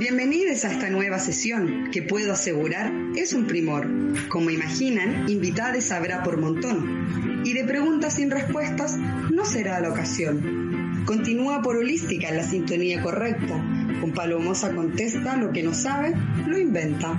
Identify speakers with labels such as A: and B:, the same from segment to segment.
A: Bienvenidos a esta nueva sesión, que puedo asegurar es un primor. Como imaginan, invitades habrá por montón. Y de preguntas sin respuestas no será la ocasión. Continúa por holística en la sintonía correcta. Con Palomosa contesta lo que no sabe, lo inventa.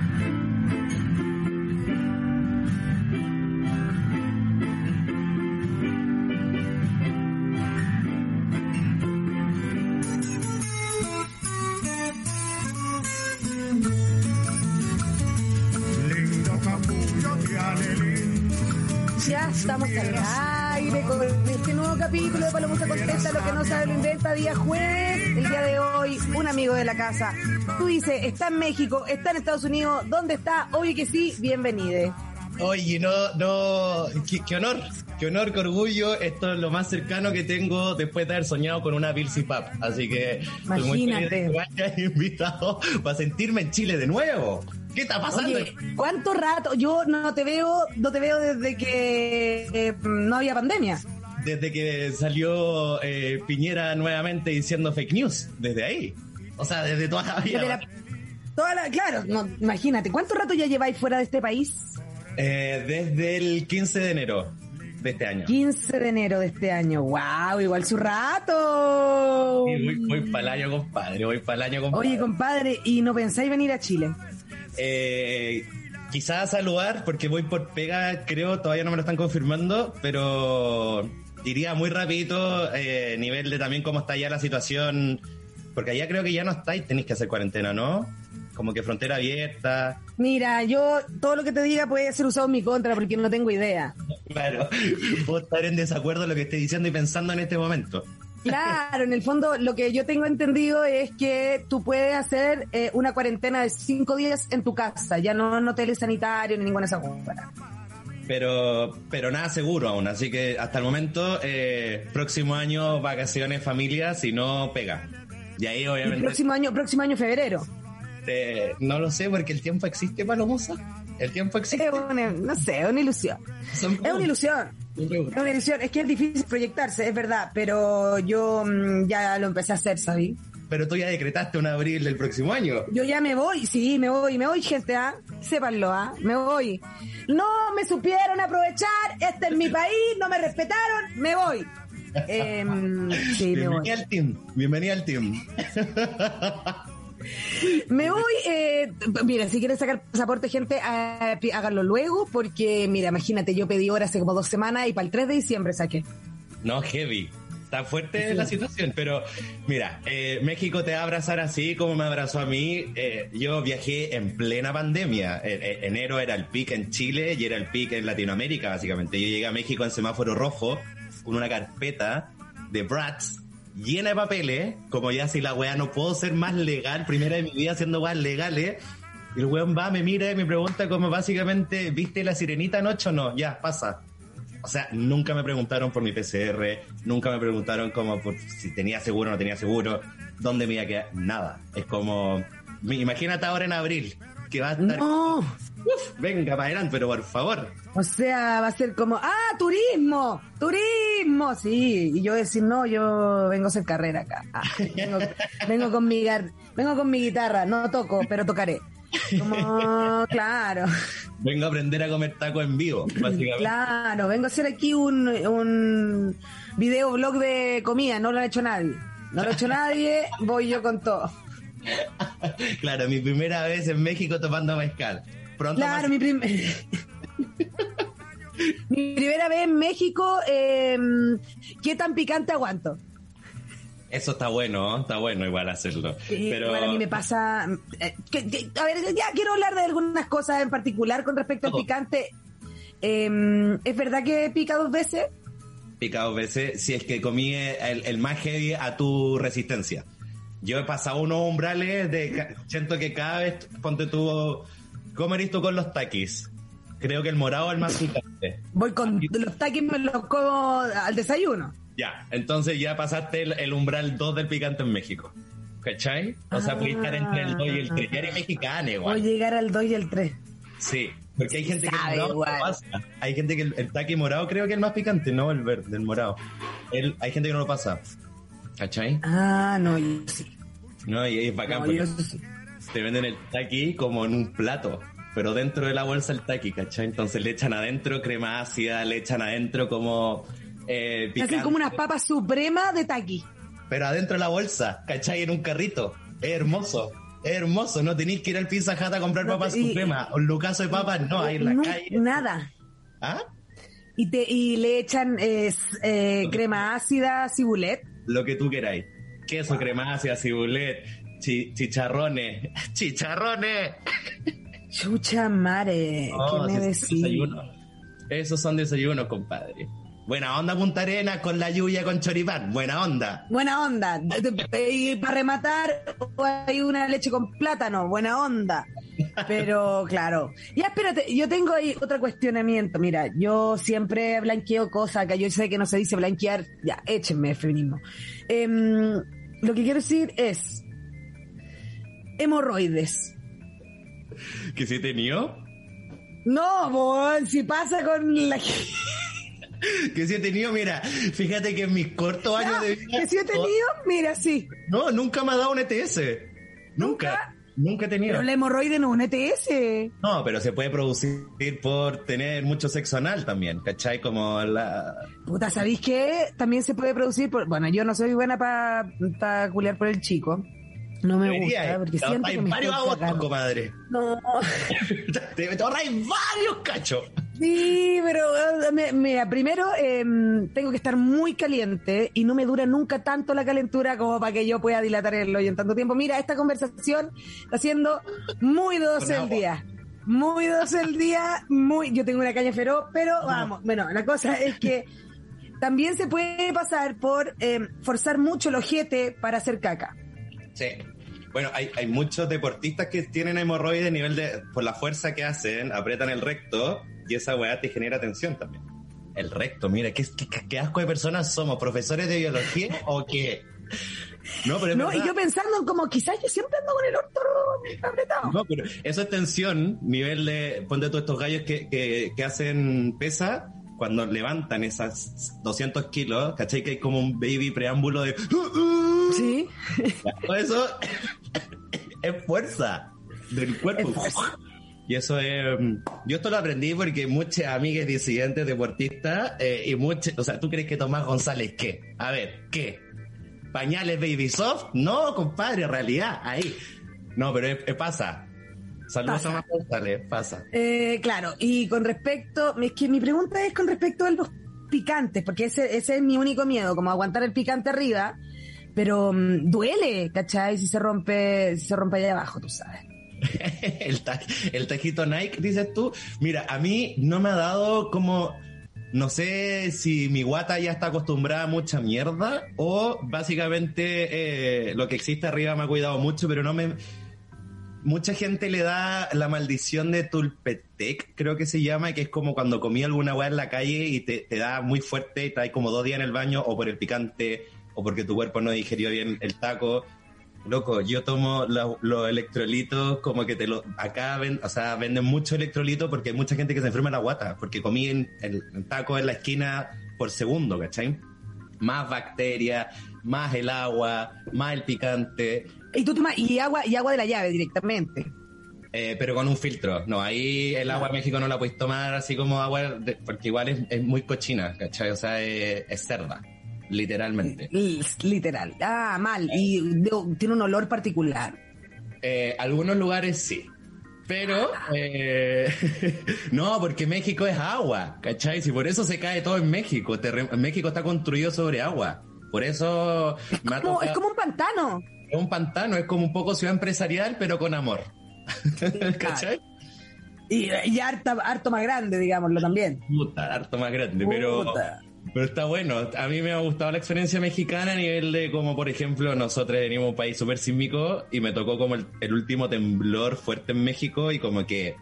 B: Estamos al aire con este nuevo capítulo de Palomusa Contesta lo que no sabe lo inventa día jueves. El día de hoy, un amigo de la casa. Tú dices, está en México, está en Estados Unidos, ¿dónde está? Obvio que sí, bienvenide.
C: Oye, no, no, qué, qué honor, qué honor, qué orgullo. Esto es lo más cercano que tengo después de haber soñado con una Bilsy Pap. Así que estoy muy feliz de que
B: Imagínate.
C: me hayas invitado para sentirme en Chile de nuevo. ¿Qué está pasando?
B: Oye, ¿cuánto rato? Yo no te veo, no te veo desde que eh, no había pandemia.
C: Desde que salió eh, Piñera nuevamente diciendo fake news, desde ahí. O sea, desde toda la vida.
B: La- toda la- claro, no, imagínate, ¿cuánto rato ya lleváis fuera de este país?
C: Eh, desde el 15 de enero de este año.
B: 15 de enero de este año. ¡Wow! Igual su rato.
C: Sí, voy, voy para el año, compadre. Voy para el año, compadre.
B: Oye, compadre, ¿y no pensáis venir a Chile?
C: Eh, quizás saludar, porque voy por pega, creo, todavía no me lo están confirmando, pero iría muy rapidito, eh, nivel de también cómo está ya la situación, porque allá creo que ya no estáis, tenéis que hacer cuarentena, ¿no? Como que frontera abierta.
B: Mira, yo todo lo que te diga puede ser usado en mi contra porque no tengo idea.
C: Claro, puedo estar en desacuerdo en lo que estoy diciendo y pensando en este momento.
B: Claro, en el fondo lo que yo tengo entendido es que tú puedes hacer eh, una cuarentena de cinco días en tu casa, ya no en hoteles sanitarios ni ninguna de esas cosas.
C: Pero, pero nada seguro aún, así que hasta el momento, eh, próximo año, vacaciones, familia, si no pega. Y ahí
B: Y
C: obviamente...
B: próximo año, próximo año febrero.
C: Eh, no lo sé, porque el tiempo existe, Palomosa. El tiempo existe.
B: Es una, no sé, es una ilusión.
C: Son
B: Es una ilusión. Es que es difícil proyectarse, es verdad, pero yo mm, ya lo empecé a hacer, ¿sabí?
C: Pero tú ya decretaste un abril del próximo año.
B: Yo ya me voy, sí, me voy, me voy, gente, ¿ah? Sépanlo, ¿ah? Me voy. No me supieron aprovechar, este es mi país, no me respetaron, me voy. Sí, voy.
C: Bienvenida al team. Bienvenida al team.
B: Me voy, eh, mira, si quieren sacar pasaporte, gente, pi- háganlo luego, porque, mira, imagínate, yo pedí hora hace como dos semanas y para el 3 de diciembre saqué.
C: No, heavy. Está fuerte la situación, pero mira, eh, México te va a abrazar así como me abrazó a mí. Eh, yo viajé en plena pandemia. Eh, enero era el pic en Chile y era el pic en Latinoamérica, básicamente. Yo llegué a México en semáforo rojo con una carpeta de Bratz llena de papeles, como ya si la weá no puedo ser más legal, primera de mi vida haciendo weas legales. Y el weón va, me mira y me pregunta como básicamente, ¿viste la sirenita anoche o no? Ya, pasa. O sea, nunca me preguntaron por mi PCR, nunca me preguntaron como por si tenía seguro o no tenía seguro, dónde me iba a quedar, nada. Es como, imagínate ahora en abril, que va a estar,
B: No,
C: uf, venga para adelante, pero por favor.
B: O sea, va a ser como, ah, turismo, turismo, sí. Y yo decir, no, yo vengo a hacer carrera acá. Ah, vengo, vengo con mi vengo con mi guitarra, no toco, pero tocaré. Como, claro.
C: Vengo a aprender a comer taco en vivo, básicamente.
B: Claro, vengo a hacer aquí un, un video blog de comida, no lo ha hecho nadie. No lo ha hecho nadie, voy yo con todo.
C: claro, mi primera vez en México tomando mezcal. Pronto
B: Claro,
C: más-
B: mi primer... mi primera vez en México, eh, ¿qué tan picante aguanto?
C: Eso está bueno, ¿no? está bueno igual hacerlo.
B: Eh,
C: Pero
B: igual a mí me pasa... eh, que- que- a ver, ya quiero hablar de algunas cosas en particular con respecto al picante. Eh, ¿Es verdad que pica dos veces?
C: pica dos veces si es que comí el, el más heavy a tu resistencia. Yo he pasado unos umbrales de... Siento que cada vez, ponte tú... ¿Cómo eres tú con los taquis? Creo que el morado es el más picante.
B: Voy con los taquis, me los como al desayuno.
C: Ya, entonces ya pasaste el, el umbral 2 del picante en México. ¿Cachai? O sea, puedes estar entre el 2 y el 3. Ya eres mexicana
B: Voy a
C: igual.
B: llegar al 2 y al 3.
C: Sí, porque hay gente que el morado no
B: igual.
C: pasa. Hay gente que el, el taqui morado creo que es el más picante, no el verde, el morado. El, hay gente que no lo pasa. ¿Cachai?
B: Ah, no, yo sí.
C: No, y es bacán
B: No,
C: porque
B: yo sí.
C: te venden el taqui como en un plato, pero dentro de la bolsa el taqui, ¿cachai? Entonces le echan adentro crema ácida, le echan adentro como eh,
B: Hacen como unas papas supremas de taqui.
C: pero adentro de la bolsa, ¿cachai? En un carrito. Es hermoso. Es hermoso, no tenéis que ir al Pizza Hut a comprar
B: No,
C: papas
B: y-
C: supremas. Un lucaso de papas, no, ahí en la
B: No,
C: calle.
B: Nada.
C: ¿Ah?
B: Y, te, y le echan eh, eh, crema ácida, cibulet.
C: Lo que tú queráis. Queso, crema ácida, cibulet, chi- chicharrones. ¡Chicharrones!
B: Chucha mare,
C: Oh,
B: ¿qué me
C: sí,
B: decís?
C: Esos son desayunos, compadre. Buena onda Punta Arena con la lluvia con choripán. Buena onda.
B: Buena onda. Y para rematar, hay una leche con plátano. Buena onda. Pero claro. Ya espérate, yo tengo ahí otro cuestionamiento. Mira, yo siempre blanqueo cosas que yo sé que no se dice blanquear. Ya, échenme feminismo. Em, lo que quiero decir es hemorroides.
C: ¿Que si he tenido?
B: No, bon, si pasa con la
C: Que si he tenido, mira, fíjate que en mis cortos años de vida...
B: que si he tenido, mira, sí.
C: No, nunca me ha dado un ETS. Nunca. Nunca he tenido.
B: Pero la hemorroide no es un ETS.
C: No, pero se puede producir por tener mucho sexo anal también, ¿cachai? Como la...
B: Puta, ¿sabéis qué? También se puede producir por... Bueno, yo no soy buena para pa culiar por el chico. No me
C: Debería,
B: gusta, porque
C: te
B: siento que me
C: varios
B: cagando.
C: comadre.
B: No.
C: Te, te varios cachos.
B: Sí, pero eh, me- mira, primero eh, tengo que estar muy caliente y no me dura nunca tanto la calentura como para que yo pueda dilatar el hoyo en tanto tiempo. Mira, esta conversación está siendo muy doce el día. Muy doce el día, muy... Yo tengo una caña feroz, pero vamos. Bueno, la cosa es que también se puede pasar por eh, forzar mucho el ojete para hacer caca.
C: Sí. Bueno, hay, hay muchos deportistas que tienen hemorroides a nivel de... Por la fuerza que hacen, aprietan el recto y esa weá te genera tensión también. El recto, mira, ¿qué, qué, qué asco de personas somos? ¿Profesores de biología o qué? No, pero
B: No, y yo pensando en como quizás yo siempre ando con el orto apretado.
C: No, pero eso es tensión, nivel de, ponte tú estos gallos que, que, que hacen pesa, cuando levantan esas 200 kilos, ¿cachai? Que hay como un baby preámbulo de...
B: Sí.
C: Todo eso es fuerza del cuerpo.
B: Es fuerza.
C: Y eso es... Yo esto lo aprendí porque muchas amigas disidentes deportistas eh, y muchas... O sea, ¿tú crees que Tomás González qué? A ver, ¿qué? ¿Pañales Baby Soft? No, compadre, realidad, ahí. No, pero es- es- pasa. Saludos
B: Pasa.
C: a Tomás González, pasa.
B: Eh, claro, y con respecto, es que mi pregunta es con respecto a los picantes, porque ese, ese es mi único miedo, como aguantar el picante arriba, pero mm, duele, ¿cachai? Si se rompe, si se rompe allá abajo, tú sabes.
C: el, ta- el tajito Nike, dices tú. Mira, a mí no me ha dado como. No sé si mi guata ya está acostumbrada a mucha mierda o básicamente eh, lo que existe arriba me ha cuidado mucho, pero no me. Mucha gente le da la maldición de Tulpetec, creo que se llama, que es como cuando comí alguna weá en la calle y te, da muy fuerte y te da como dos días en el baño o por el picante o porque tu cuerpo no digerió bien el taco. Loco, yo tomo los electrolitos como que te lo... Acá ven, o sea, venden mucho electrolito porque hay mucha gente que se enferma de la guata, porque comí en, el en taco en la esquina por segundo, ¿cachai? Más bacterias, más el agua, más el picante,
B: Y tú tomas, y agua, y agua de la llave directamente.
C: eh, pero con un filtro. No, ahí el agua de México no la puedes tomar así como agua, de- porque igual es, es muy cochina, ¿cachai? O sea, es, es cerda, literalmente.
B: Literal. Ah, mal. Y de- tiene un olor particular.
C: Eh, algunos lugares sí. Pero, eh, no, porque México es agua, ¿cachai? Si por eso se cae todo en México. México está construido sobre agua. Por eso ha
B: Como-
C: tocado-
B: es como un pantano.
C: es un pantano, es como un poco ciudad empresarial, pero con amor. ¿Cachai?
B: Y, y harta- harto más grande, digámoslo también.
C: Puta, harto más grande,
B: Puta.
C: pero está bueno. A mí me ha gustado la experiencia mexicana a nivel de como, por ejemplo, nosotros venimos de un país súper sísmico y me tocó como el, último temblor fuerte en México y como que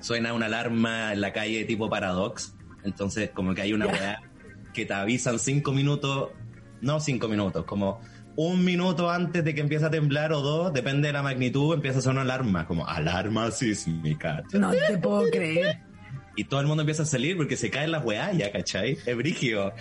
C: suena una alarma en la calle tipo Paradox. Entonces, como que hay una weá que te avisan cinco minutos, no cinco minutos, como un minuto antes de que empiece a temblar o dos, depende de la magnitud, empieza a sonar una alarma, como alarma sísmica.
B: No te puedo creer.
C: Y todo el mundo empieza a salir porque se caen las weá ya, ¿cachai? Es brígido.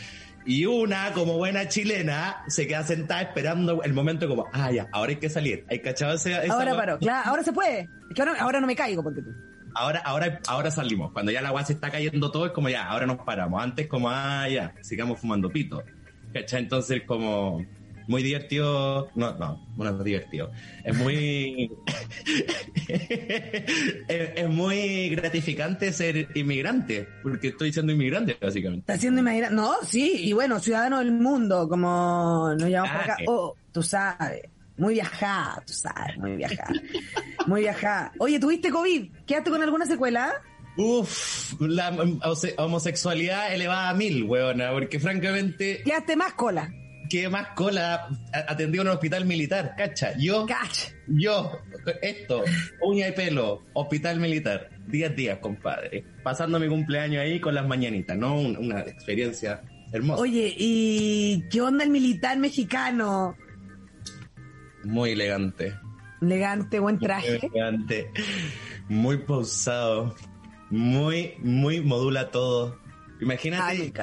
C: Y una, como buena chilena, se queda sentada esperando el momento como, ah, ya, ahora hay que salir. ¿Hay cachado esa
B: Ahora paró, claro, ahora se puede. Es que ahora, ahora no me caigo porque tú.
C: Ahora, ahora, ahora salimos. Cuando ya la agua se está cayendo todo, es como ya, ahora nos paramos. Antes, como, ah, ya, sigamos fumando pito. ¿Cachai? Entonces, como, muy divertido. No, no, no es divertido. Es muy. es, es muy gratificante ser inmigrante, porque estoy siendo inmigrante, básicamente.
B: Está haciendo imaginar. No, sí, y bueno, ciudadano del mundo, como nos llamamos por acá. Oh, tú sabes. Muy viajada, tú sabes, muy viajada. Muy viajada. Oye, ¿tuviste COVID? ¿Quedaste con alguna secuela?
C: Uf, la homosexualidad elevada a mil, weona, porque francamente,
B: ¿Quedaste más cola?
C: ¿Qué más cola atendido en un hospital militar? Cacha, yo,
B: Cach.
C: yo, esto, uña y pelo, hospital militar, 10 días, compadre, pasando mi cumpleaños ahí con las mañanitas, ¿no? Un- una experiencia hermosa.
B: Oye, ¿y qué onda el militar mexicano?
C: Muy elegante.
B: Elegante, buen
C: Muy
B: traje.
C: elegante, muy pausado, muy, muy modula todo. Imagínate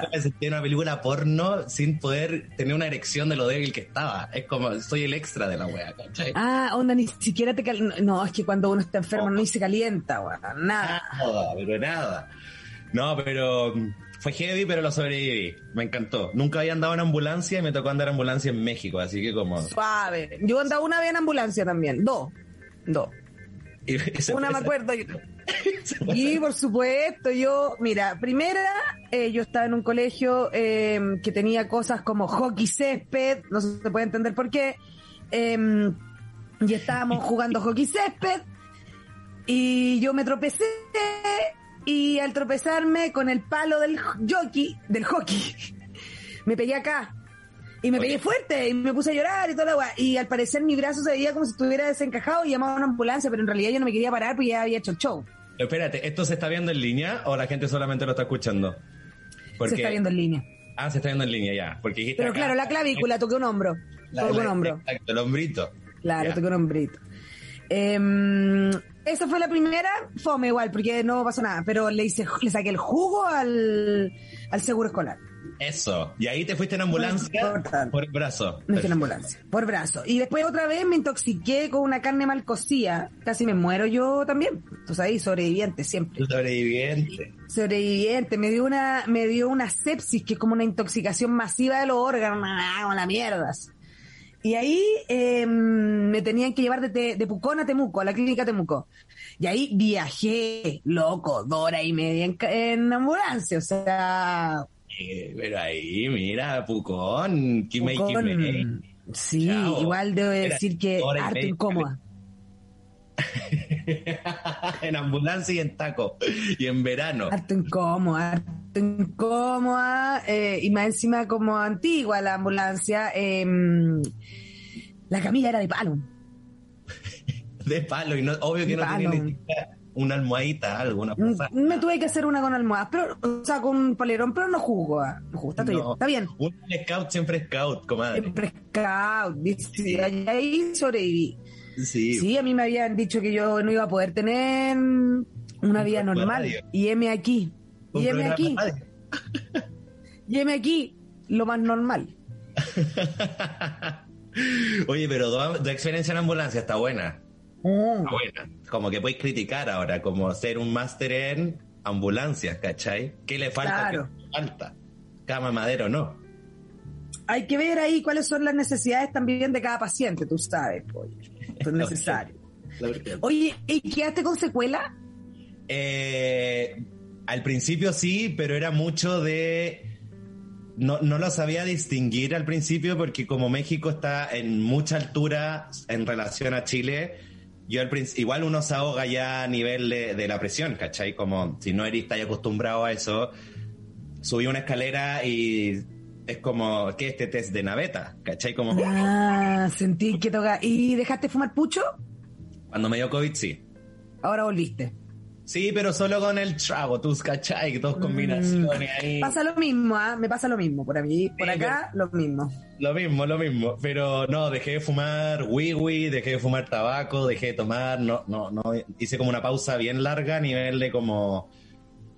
C: que una película porno sin poder tener una erección de lo débil que estaba. Es como, soy el extra de la wea, ¿cachai?
B: Ah, onda, ni siquiera te cal... No, es que cuando uno está enfermo no ni se calienta, weón. Nada.
C: Nada, pero nada. No, pero mm, fue heavy, pero lo sobreviví. Me encantó. Nunca había andado en ambulancia y me tocó andar en ambulancia en México, así que como...
B: Suave. Yo andaba una vez en ambulancia también. Dos. Dos.
C: y ese
B: Una me acuerdo. yo- Y por supuesto, yo, mira, primera, eh, yo estaba en un colegio eh, que tenía cosas como hockey césped, no se puede entender por qué, eh, y estábamos jugando hockey césped, y yo me tropecé, y al tropezarme con el palo del jockey, del hockey, me pegué acá. Y me pegué fuerte y me puse a llorar y toda la weá. Y al parecer mi brazo se veía como si estuviera desencajado y llamaba a una ambulancia, pero en realidad yo no me quería parar porque ya había hecho el show.
C: Espérate, ¿esto se está viendo en línea o la gente solamente lo está escuchando?
B: Se está viendo en línea.
C: Ah, se está viendo en línea ya. Porque dijiste
B: Pero
C: acá-
B: claro, la clavícula, toqué un hombro.
C: La-
B: toqué un hombro.
C: Exacto, el hombrito.
B: Claro,
C: Ya.
B: toqué un hombrito. Em, esa fue la primera, fome igual, porque no pasó nada, pero le hice, le saqué el jugo al, al seguro escolar.
C: Eso. Y ahí te fuiste en ambulancia
B: importante.
C: por el brazo.
B: Me fui en ambulancia, por brazo. Y después otra vez me intoxiqué con una carne mal cocida. Casi me muero yo también. Tú sabes, sobreviviente siempre.
C: Sobreviviente.
B: Sobreviviente. Me dio una, me dio una sepsis, que es como una intoxicación masiva de los órganos. Ah, Con la mierdas. Y ahí eh, me tenían que llevar de, Te- de Pucón a Temuco, a la clínica Temuco. Y ahí viajé, loco, dos horas y media en, en ambulancia. O sea,
C: Eh, pero ahí, mira, Pucón. Kime
B: Pucón,
C: Kime.
B: sí,
C: Chao.
B: igual debo decir que
C: media.
B: incómoda.
C: en ambulancia y en taco. Y en verano.
B: Harto incómoda, harto incómoda, eh, y más encima como antigua la ambulancia, eh, la camilla era de palo.
C: De palo. Y no, obvio que no tenía
B: palo.
C: ni siquiera una almohadita, algo, una
B: Mm,
C: cosa.
B: Me tuve que hacer una con almohadas, pero, o sea, con un polerón, pero no jugo. ah, No está,
C: No.
B: está bien.
C: Un scout siempre es scout, comadre.
B: Siempre scout, y ahí sobreviví.
C: Sí.
B: Sí, a mí me habían dicho que yo no iba a poder tener una vida normal.
C: radio.
B: Y heme aquí.
C: Un
B: Y
C: programa
B: aquí. Y heme aquí. Lo más normal.
C: Oye, pero tu, tu experiencia en ambulancia está buena.
B: Mm.
C: Buena. Como que puedes criticar ahora, como ser un máster en ambulancias, ¿cachai? ¿Qué le falta?
B: Claro.
C: ¿Qué le falta? Cama madero, no.
B: Hay que ver ahí cuáles son las necesidades también de cada paciente, tú sabes. Esto es necesario. Oye, ¿y quedaste con secuela?
C: Eh, al principio sí, pero era mucho de... No, no lo sabía distinguir al principio porque como México está en mucha altura en relación a Chile, yo al princi- igual uno se ahoga ya a nivel de, de la presión, ¿cachai? Como si no eres acostumbrado a eso, subí una escalera y es como, ¿qué este test de naveta? ¿Cachai? Como
B: Ah, sentí que toca. ¿Y dejaste fumar pucho?
C: cuando me dio COVID, sí.
B: Ahora volviste.
C: Sí, pero solo con el trago, tus cachai, dos combinaciones ahí.
B: Pasa lo mismo, ¿ah? Me pasa lo mismo. Por mí, por
C: Sí,
B: acá, lo mismo.
C: Lo mismo, lo mismo. Pero no, dejé de fumar wiwi, dejé de fumar tabaco, dejé de tomar, no, no, no. Hice como una pausa bien larga a nivel de como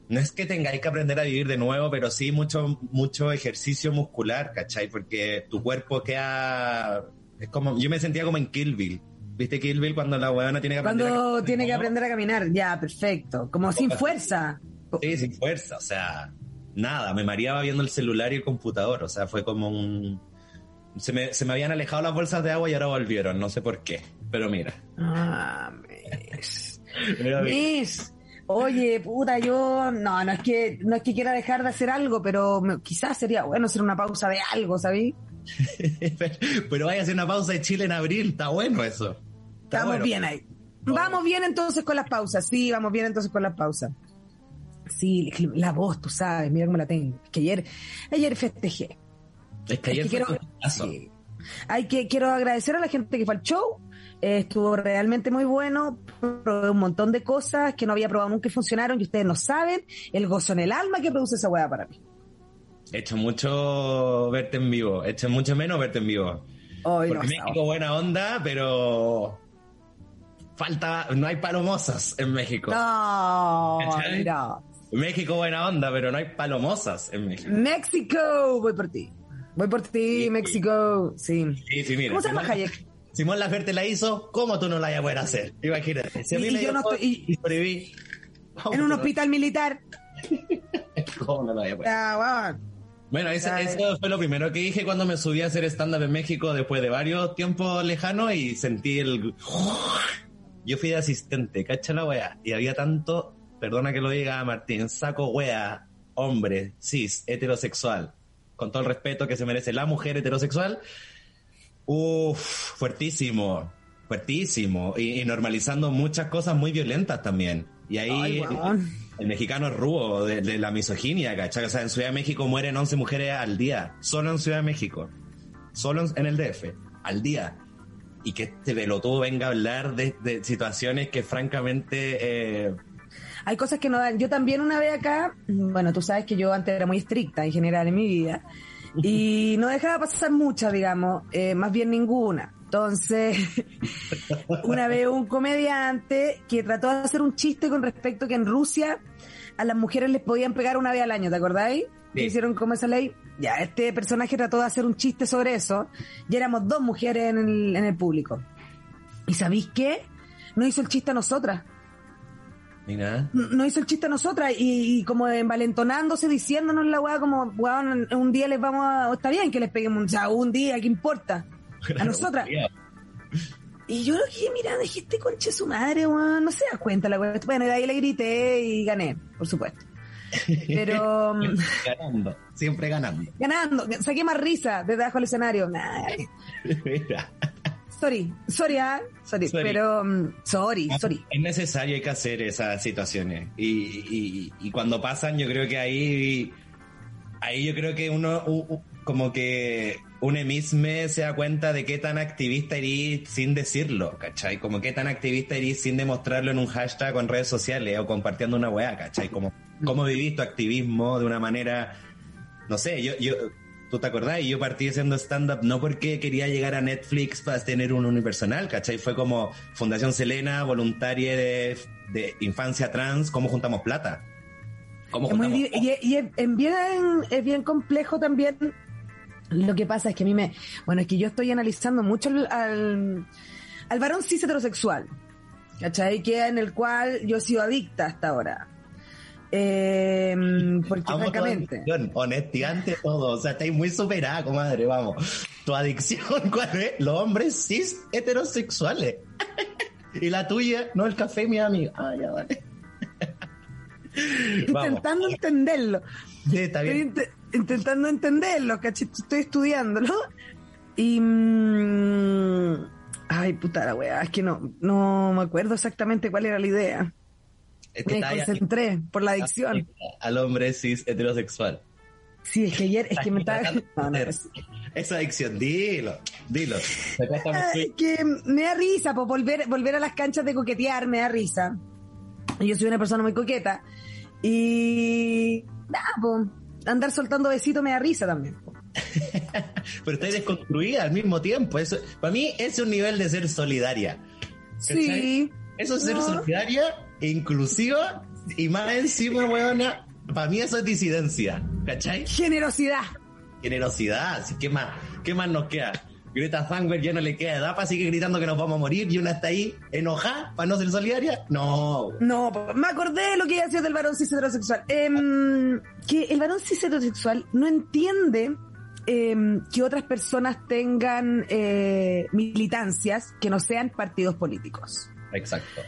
C: no es que tengáis que aprender a vivir de nuevo, pero sí mucho, mucho ejercicio muscular, ¿cachai? Porque tu cuerpo queda... Es como, yo me sentía como en Kill Bill. ¿Viste Kill Bill cuando la huevona tiene que aprender
B: Cuando tiene que aprender a caminar, ya, perfecto. Como sin fuerza.
C: Sí, sin fuerza, o sea, nada, me mareaba viendo el celular y el computador, o sea, fue como un... Se me, se me habían alejado las bolsas de agua y ahora volvieron, no sé por qué, pero mira.
B: Ah, mis. mis. Oye, puta, yo no, no es que no es que quiera dejar de hacer algo, pero me- quizás sería bueno hacer una pausa de algo, ¿sabí?
C: pero vaya a hacer una pausa de Chile en abril, está bueno eso. Está
B: Estamos
C: bueno.
B: bien ahí. Vamos bien entonces con las pausas, sí, vamos bien entonces con las pausas. Sí, la voz, tú sabes, mira cómo la tengo. Es que ayer, ayer festejé.
C: Es que
B: Es
C: ayer
B: que quiero, sí. Hay que, quiero agradecer a la gente que fue al show. Eh, estuvo realmente muy bueno. Probé un montón de cosas que no había probado nunca y funcionaron. Y ustedes no saben el gozo en el alma que produce esa hueá para mí.
C: He hecho mucho verte en vivo, he hecho mucho menos verte en vivo.
B: Hoy
C: Porque México buena onda, pero falta, no hay palomosas en México.
B: No, mira.
C: México buena onda, pero no hay palomosas en México.
B: México, voy por ti. Voy por ti,
C: Sí.
B: México. Sí.
C: Sí, sí, mira.
B: ¿Cómo se llama
C: Simón-
B: Hayek?
C: Simón Laferte la hizo, ¿cómo tú no la a poder hacer? Imagínate. Si a mí
B: Y-
C: me
B: yo no estoy- y-
C: sobreviví. ¿cómo
B: En un hospital militar.
C: ¿Cómo no la a poder?
B: Ah, bueno.
C: Bueno, eso, eso fue lo primero que dije cuando me subí a hacer stand-up en México después de varios tiempos lejanos y sentí el... Yo fui de asistente, cacha la wea, y había tanto, perdona que lo diga Martín, saco wea, hombre, cis, heterosexual, con todo el respeto que se merece la mujer heterosexual, uff, fuertísimo, fuertísimo, y, y normalizando muchas cosas muy violentas también. Y ahí...
B: Ay.
C: El mexicano es rubo de, la misoginia, ¿cachai? O sea, en Ciudad de México mueren 11 mujeres al día. Solo en Ciudad de México. Solo en, el DF. Al día. Y que este pelotudo venga a hablar de, de situaciones que francamente... eh,
B: Hay cosas que no dan. Yo también una vez acá, bueno, tú sabes que yo antes era muy estricta en general en mi vida y no dejaba pasar muchas, digamos, eh, más bien ninguna. Entonces, una vez un comediante que trató de hacer un chiste con respecto que en Rusia a las mujeres les podían pegar una vez al año, ¿te acordáis? Que hicieron como esa ley. Ya, este personaje trató de hacer un chiste sobre eso y éramos dos mujeres en el, en el público. ¿Y sabéis qué? No hizo el chiste a nosotras
C: mira,
B: no hizo el chiste a nosotras y, y como envalentonándose, diciéndonos la weá como, weón, un día les vamos a, está bien que les peguemos, o sea, un día, ¿qué importa? A nosotras. Y yo lo que mira, dije, este conche su madre, weón, no se da cuenta la weá. Bueno, y de ahí le grité y gané, por supuesto. Pero mm,
C: ganando. Siempre ganando.
B: ganando, saqué más risa desde abajo del escenario. Nah,
C: Mira.
B: sorry, sorry, ah, sorry,
C: Sorry.
B: pero mm, sorry, sorry.
C: Es necesario, hay que hacer esas situaciones. Y, y- y cuando pasan, yo creo que ahí, ahí yo creo que uno, como que un emisme se da cuenta de qué tan activista eres sin decirlo, ¿cachai? Como qué tan activista eres sin demostrarlo en un hashtag o en redes sociales o compartiendo una weá, ¿cachai? Como, cómo vivís tu activismo de una manera, no sé, yo, yo, tú te acordás, y yo partí haciendo stand-up no porque quería llegar a Netflix para tener un unipersonal, ¿cachai? Fue como Fundación Selena, voluntaria de, de infancia trans, ¿cómo juntamos plata? ¿Cómo
B: Es muy
C: juntamos
B: y, y es, es bien, es bien complejo también. Lo que pasa es que a mí me. Bueno, es que yo estoy analizando mucho al, al, al varón cis heterosexual. ¿Cachai? Que en el cual yo he sido adicta hasta ahora. Eh, porque
C: Amo tu
B: francamente.
C: adicción, honestidad ante todo. O sea, estáis muy superada, comadre, vamos. Tu adicción, ¿cuál es? Los hombres cis heterosexuales. y la tuya, no el café, mi amigo. Ah, ya vale. Vamos.
B: Intentando entenderlo.
C: Sí, está bien.
B: Intentando entenderlo, ¿cachai? Estoy estudiándolo. Y. mm, ay, puta la weá, es que no, no me acuerdo exactamente cuál era la idea.
C: Es que
B: Me
C: ahí
B: concentré por la adicción.
C: al hombre cis heterosexual.
B: Sí, es que ayer, es que me estaba. No, no, es-
C: Esa adicción, dilo, dilo. Estamos
B: Ay, que me da risa, pues volver, volver a las canchas de coquetear me da risa. Yo soy una persona muy coqueta. Y. Nada, pues, andar soltando besitos me da risa también.
C: pero está desconstruida al mismo tiempo. Eso, para mí, es un nivel de ser solidaria.
B: Sí.
C: Eso es ser
B: No.
C: solidaria e inclusiva Y más encima, weona, para mí eso es disidencia, ¿cachai?
B: Generosidad.
C: Generosidad, así que más, ¿qué más nos queda? Greta Thunberg ya no le queda edad para seguir gritando que nos vamos a morir y una está ahí enojada para no ser solidaria. No.
B: No, me acordé de lo que decía del varón cis heterosexual. Em, que el varón cis heterosexual no entiende em, que otras personas tengan eh, militancias que no sean partidos políticos.
C: Exacto.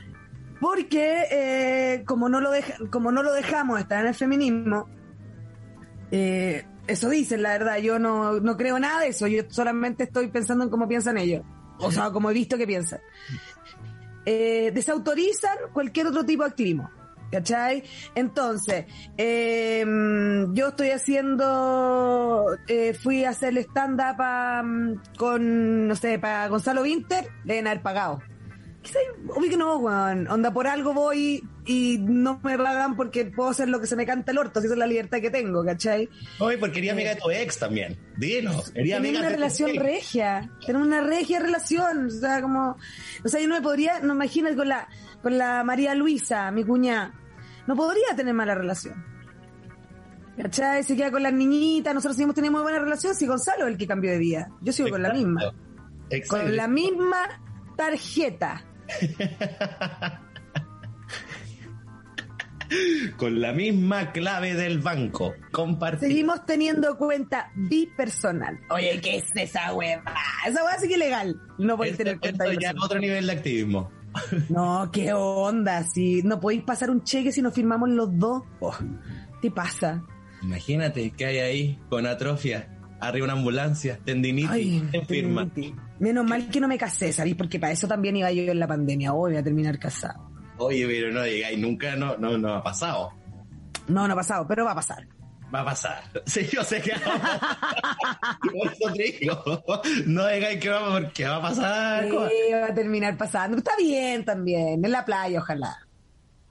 B: Porque eh, como, no lo deja, como no lo dejamos estar en el feminismo, eh, eso dicen, la verdad, yo no, no creo nada de eso, yo solamente estoy pensando en cómo piensan ellos, o sea, como he visto que piensan. Eh, desautorizan cualquier otro tipo de activismo. ¿Cachai? Entonces, eh, yo estoy haciendo, eh, fui a hacer el stand-up con, no sé, para Gonzalo Winter, deben haber pagado. Quizá, obvio que no, weón. Onda, por algo voy y no me pagan porque puedo hacer lo que se me canta el orto, si esa es la libertad que tengo, ¿cachai?
C: Oye, porque quería amiga de tu ex también. Dilo. Amiga
B: una
C: de tu
B: relación
C: ex.
B: regia, tener una regia relación, o sea, como, o sea, yo no me podría, no me imagino con la, con la María Luisa, mi cuñada, no podría tener mala relación. ¿Cachai? Se queda con las niñitas, nosotros seguimos teniendo muy buena relación, si Gonzalo es el que cambió de vida, yo sigo con la misma,
C: Exacto.
B: con la misma tarjeta.
C: Con la misma clave del banco. Compartir.
B: Seguimos teniendo cuenta bipersonal. Oye, ¿qué es esa hueva? Esa hueva sí que es legal. No podéis
C: Esto-
B: tener cuenta
C: ya otro nivel de activismo.
B: No, qué onda, si no podéis pasar un cheque si nos firmamos los dos. Oh, ¿Qué pasa?
C: Imagínate que hay ahí con atrofia, arriba una ambulancia, tendinitis,
B: Ay,
C: enferma.
B: tendinitis. Menos mal que no me casé, ¿sabéis? Porque para eso también iba yo en la pandemia. Hoy voy a terminar casado.
C: Oye, pero no digáis, nunca no, no, no ha pasado.
B: No, no ha pasado, pero va a pasar.
C: Va a pasar. Sí, yo sé que va a pasar. Por eso te digo. No digáis que va porque va a pasar.
B: Sí, va a terminar pasando. Está bien también, en la playa, ojalá.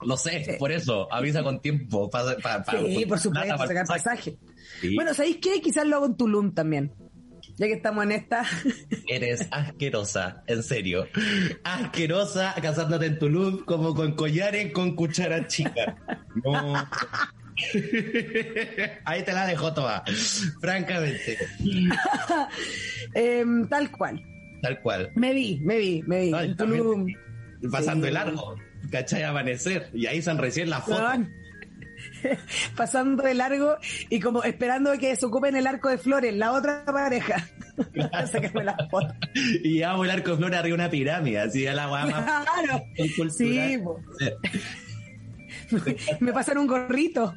C: Lo sé, por eso, avisa con tiempo. Pa, pa- pa-
B: Sí, por supuesto, sacar
C: pasaje.
B: pasaje.
C: Sí.
B: Bueno, ¿sabéis qué? Quizás lo hago en Tulum también. Ya que estamos en esta.
C: Eres asquerosa, en serio. Asquerosa casándote en Tulum como con collares con cuchara chica. No. Ahí te la dejo toda. Francamente.
B: Em, tal cual.
C: Tal cual.
B: Me vi, me vi, me vi.
C: Ay,
B: en Tulum.
C: Pasando
B: Sí.
C: el largo. ¿Cachai? Amanecer. Y ahí están recién las fotos.
B: Pasando de largo y como esperando que se ocupen el arco de flores, la otra pareja.
C: Y voy el arco de flores arriba de una pirámide. Así ya la guama.
B: Claro. Sí, po. me pasan un gorrito.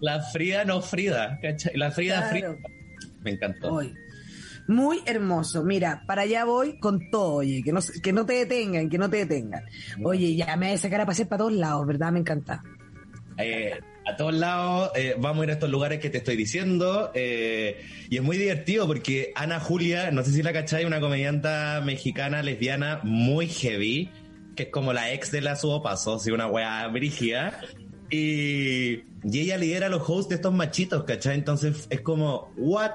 C: La Frida no Frida. ¿cachai? La Frida
B: Claro.
C: Frida. Me encantó.
B: Hoy. Muy hermoso. Mira, para allá voy con todo, oye, que no, que no te detengan, que no te detengan. Oye, ya me voy a sacar a pasear para todos lados, ¿verdad? Me encanta.
C: Eh, a todos lados eh, vamos a ir a estos lugares que te estoy diciendo eh, y es muy divertido porque Ana Julia, no sé si la cachai, una comedianta mexicana lesbiana muy heavy, que es como la ex de la Subo Paso, sí, una wea brígida y, y ella lidera los hosts de estos machitos, ¿cachai? Entonces es como, what?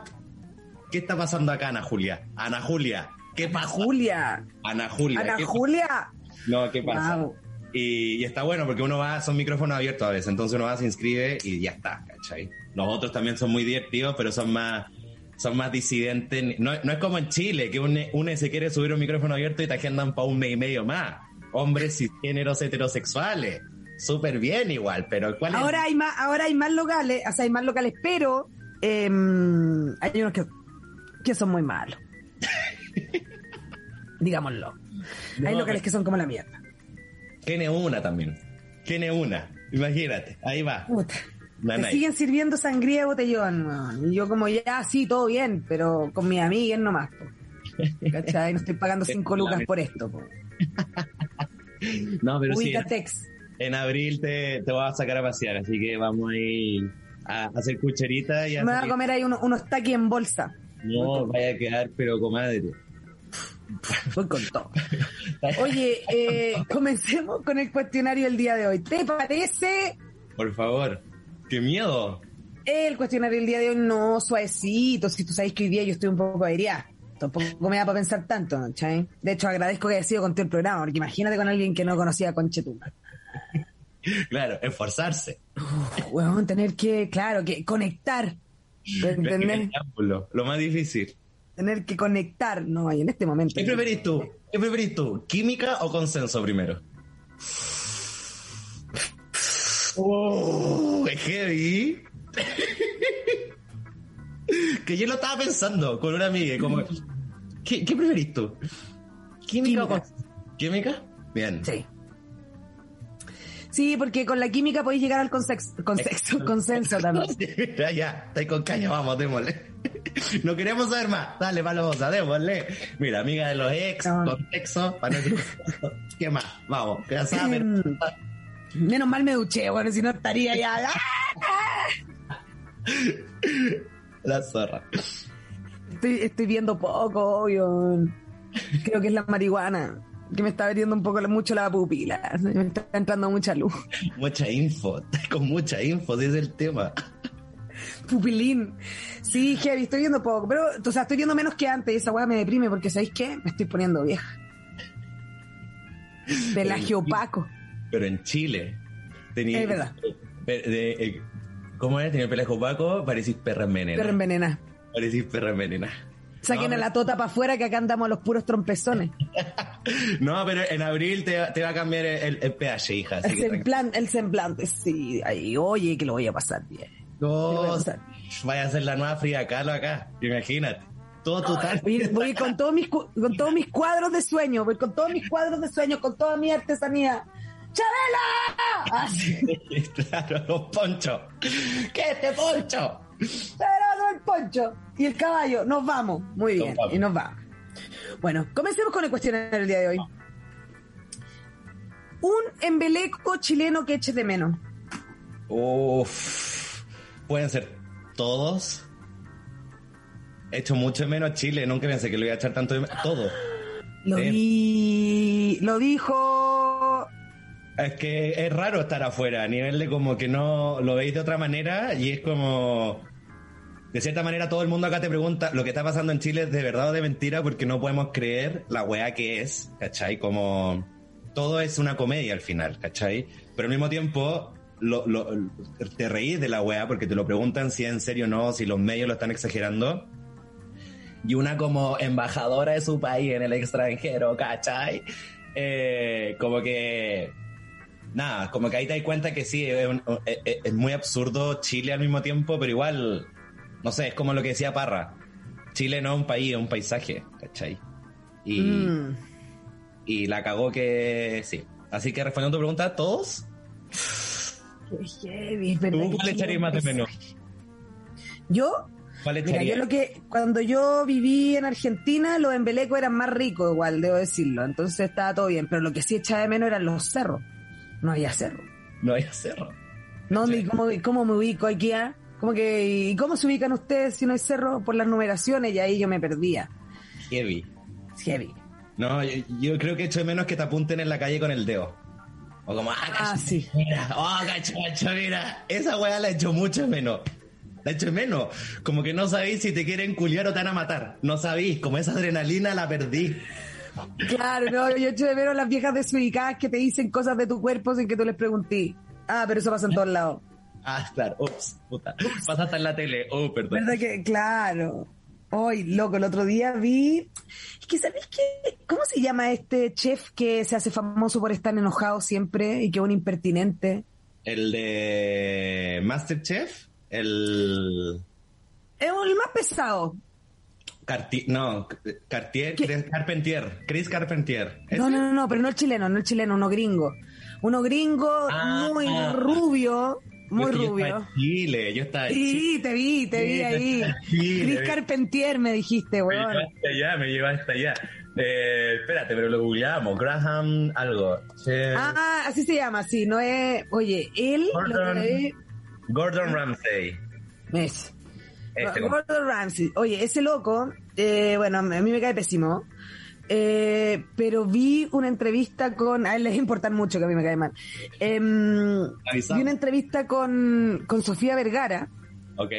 C: ¿Qué está pasando acá, Ana Julia? Ana Julia, ¿qué pasa?
B: Julia.
C: Ana Julia.
B: Ana
C: ¿qué-
B: Julia.
C: No, ¿qué pasa?
B: Wow.
C: Y, y está bueno porque uno va, son micrófonos abiertos a veces, entonces uno va, se inscribe y ya está, ¿cachai? Los otros también son muy divertidos, pero son más, son más disidentes. No, no es como en Chile, que uno, uno se quiere subir un micrófono abierto y te agendan para un mes y medio más. Hombres cisgéneros heterosexuales. Súper bien igual, pero ¿cuál es?
B: Ahora hay más, ahora hay más locales, o sea, hay más locales, pero em, hay unos que, que son muy malos. Digámoslo. hay locales
C: pero-
B: que son como la mierda.
C: Tiene una también. Tiene una. Imagínate, ahí va.
B: Puta. Te siguen sirviendo sangría de botellón. Y yo como ya, sí, todo bien, pero con mis amigas nomás, po. ¿Cachai? No estoy pagando cinco lucas por esto, po.
C: No, pero sí,
B: Ubicatex.
C: en abril te, te vas a sacar a pasear, así que vamos a ir a hacer cucherita y a
B: Me voy a comer ahí uno- unos taquis en bolsa.
C: No, vaya a quedar, pero comadre.
B: Voy con todo. Oye, eh, comencemos con el cuestionario del día de hoy. ¿Te parece
C: Por favor. ¡Qué miedo!
B: el cuestionario del día de hoy? No, suavecito. Si tú sabes que hoy día yo estoy un poco aérea. Tampoco me da para pensar tanto. De hecho, agradezco que haya sido contigo el programa, porque imagínate con alguien que no conocía a Conchetuma.
C: Claro, esforzarse.
B: Weón, tener que, claro, que conectar. ¿Entendés?
C: Lo más difícil.
B: Tener que conectar, no, y en este momento.
C: ¿Qué preferís tú? ¿Qué preferís tú? ¿Química o consenso primero? Oh, es heavy. que yo lo estaba pensando con una amiga, como, ¿qué, qué preferís tú? ¿Química, o
B: Química.
C: con- ¿Química? Bien.
B: Sí. Sí, porque con la química podéis llegar al consenso, consenso, consenso también.
C: ya, ya, estáis con caña, vamos, démosle. No queremos saber más. Dale, palomosa, démosle. Mira, amiga de los ex,
B: No.
C: con sexo, para no ¿Qué más? Vamos, ya sabes.
B: Em, Menos mal me duché, bueno, si no estaría ya.
C: La zorra.
B: Estoy, estoy viendo poco, obvio. Creo que es la marihuana, que me está abriendo un poco mucho la pupila. Me está entrando mucha luz.
C: Mucha info, con mucha info, ese es el tema.
B: Pupilín. Sí, heavy, estoy viendo poco. Pero, o sea, estoy viendo menos que antes y esa weá me deprime porque, ¿sabéis qué? Me estoy poniendo vieja. Pelagio opaco.
C: Pero en Chile tenía.
B: Es verdad.
C: de- de- ¿Cómo es? Tenía el pelaje opaco, parecís perra envenenada.
B: Perra envenenada.
C: Parecís perra envenenada.
B: Saquen
C: No,
B: a la tota para afuera que acá andamos los puros trompezones.
C: No, pero en abril te, va- te va a cambiar el, el pH, hija. Así
B: El,
C: que
B: el semblante, sí. Ay, oye, que lo voy a pasar bien.
C: No, vaya a ser la nueva Frida Kahlo acá. Imagínate. Todo tu tal.
B: Voy, voy con todos mis con todos mis cuadros de sueño, voy con todos mis cuadros de sueño, con toda mi artesanía. ¡Chabela! Así,
C: claro, los ponchos. ¿Qué es este poncho?
B: ¡Chabela, el poncho! Y el caballo, nos vamos. Muy bien,
C: Nos vamos.
B: y nos vamos. Bueno, comencemos con el cuestionario del día de hoy. Un embeleco chileno que eches de menos.
C: Uf. Pueden ser todos. He hecho mucho menos Chile. Nunca pensé que lo iba a echar tanto de menos. Todo.
B: Lo vi, lo dijo.
C: Es que es raro estar afuera, a nivel de como que no lo veis de otra manera y es como... De cierta manera todo el mundo acá te pregunta, lo que está pasando en Chile es de verdad o de mentira porque no podemos creer la weá que es, ¿cachai? Como... Todo es una comedia al final, ¿cachai? Pero al mismo tiempo lo, lo- te reís de la weá porque te lo preguntan si es en serio o no, si los medios lo están exagerando. Y una como embajadora de su país en el extranjero, ¿cachai? Eh, como que nada, como que ahí te das cuenta que sí, es, un- es- es- es muy absurdo Chile al mismo tiempo, pero igual, no sé, es como lo que decía Parra. Chile no es un país, es un paisaje, ¿cachai? Y,
B: Mm.
C: y la cagó que sí. Así que respondiendo a tu pregunta, ¿todos?
B: Qué heavy, ¿verdad
C: ¿Tú cuál echarías
B: es
C: más de menos?
B: Yo,
C: ¿Cuál
B: Mira,
C: echarías?
B: yo lo que, cuando yo viví en Argentina, los embelecos eran más ricos igual, debo decirlo. Entonces estaba todo bien. Pero lo que sí echaba de menos eran los cerros. No había cerro.
C: No hay cerro.
B: No,
C: Sí.
B: ni cómo, cómo me ubico aquí, ah? Como que, ¿y cómo se ubican ustedes si no hay cerro? Por las numeraciones y ahí yo me perdía.
C: Heavy.
B: Es heavy.
C: No, yo, yo creo que echo de menos que te apunten en la calle con el dedo. O como, ah,
B: Ah,
C: cacho,
B: sí.
C: mira, oh, cacho, cacho, mira. Esa weá la echo mucho menos. La echo de menos. Como que no sabéis si te quieren culiar o te van a matar. No sabéis, como esa adrenalina la perdí.
B: Claro, no, yo echo de menos las viejas desubicadas que te dicen cosas de tu cuerpo sin que tú les preguntes. Ah, pero eso pasa en todos lados.
C: Ah, claro, ups, puta. Pasa hasta en la tele. Oh, perdón.
B: ¿Verdad que? Claro. Hoy, loco, el otro día vi. Es que, ¿sabes qué? ¿Cómo se llama este chef que se hace famoso por estar enojado siempre y que es un impertinente?
C: El de Masterchef, el
B: Es el más pesado.
C: Carti- no, Cartier, Carpentier, Chris Carpentier.
B: No, no, no, no, pero no el chileno, no el chileno, uno gringo. Uno gringo
C: Ah.
B: muy rubio, muy
C: Yo
B: rubio.
C: estaba en Chile, yo estaba en Chile.
B: Sí, te vi, te vi
C: Sí,
B: ahí. Chris. Carpentier me dijiste,
C: Me
B: weón.
C: llevaste allá, me llevaste allá. Eh, espérate, pero lo googleamos. Graham algo.
B: Ah, así se llama, sí, no es. Oye, él lo
C: Gordon.
B: que
C: Gordon Ramsay.
B: es.
C: Este,
B: Gordon Ramsay. Oye, ese loco, eh, bueno, a mí me cae pésimo. Eh, pero vi una entrevista con. A él les importa mucho que a mí me cae mal. Em, vi una entrevista con, con Sofía Vergara.
C: Ok.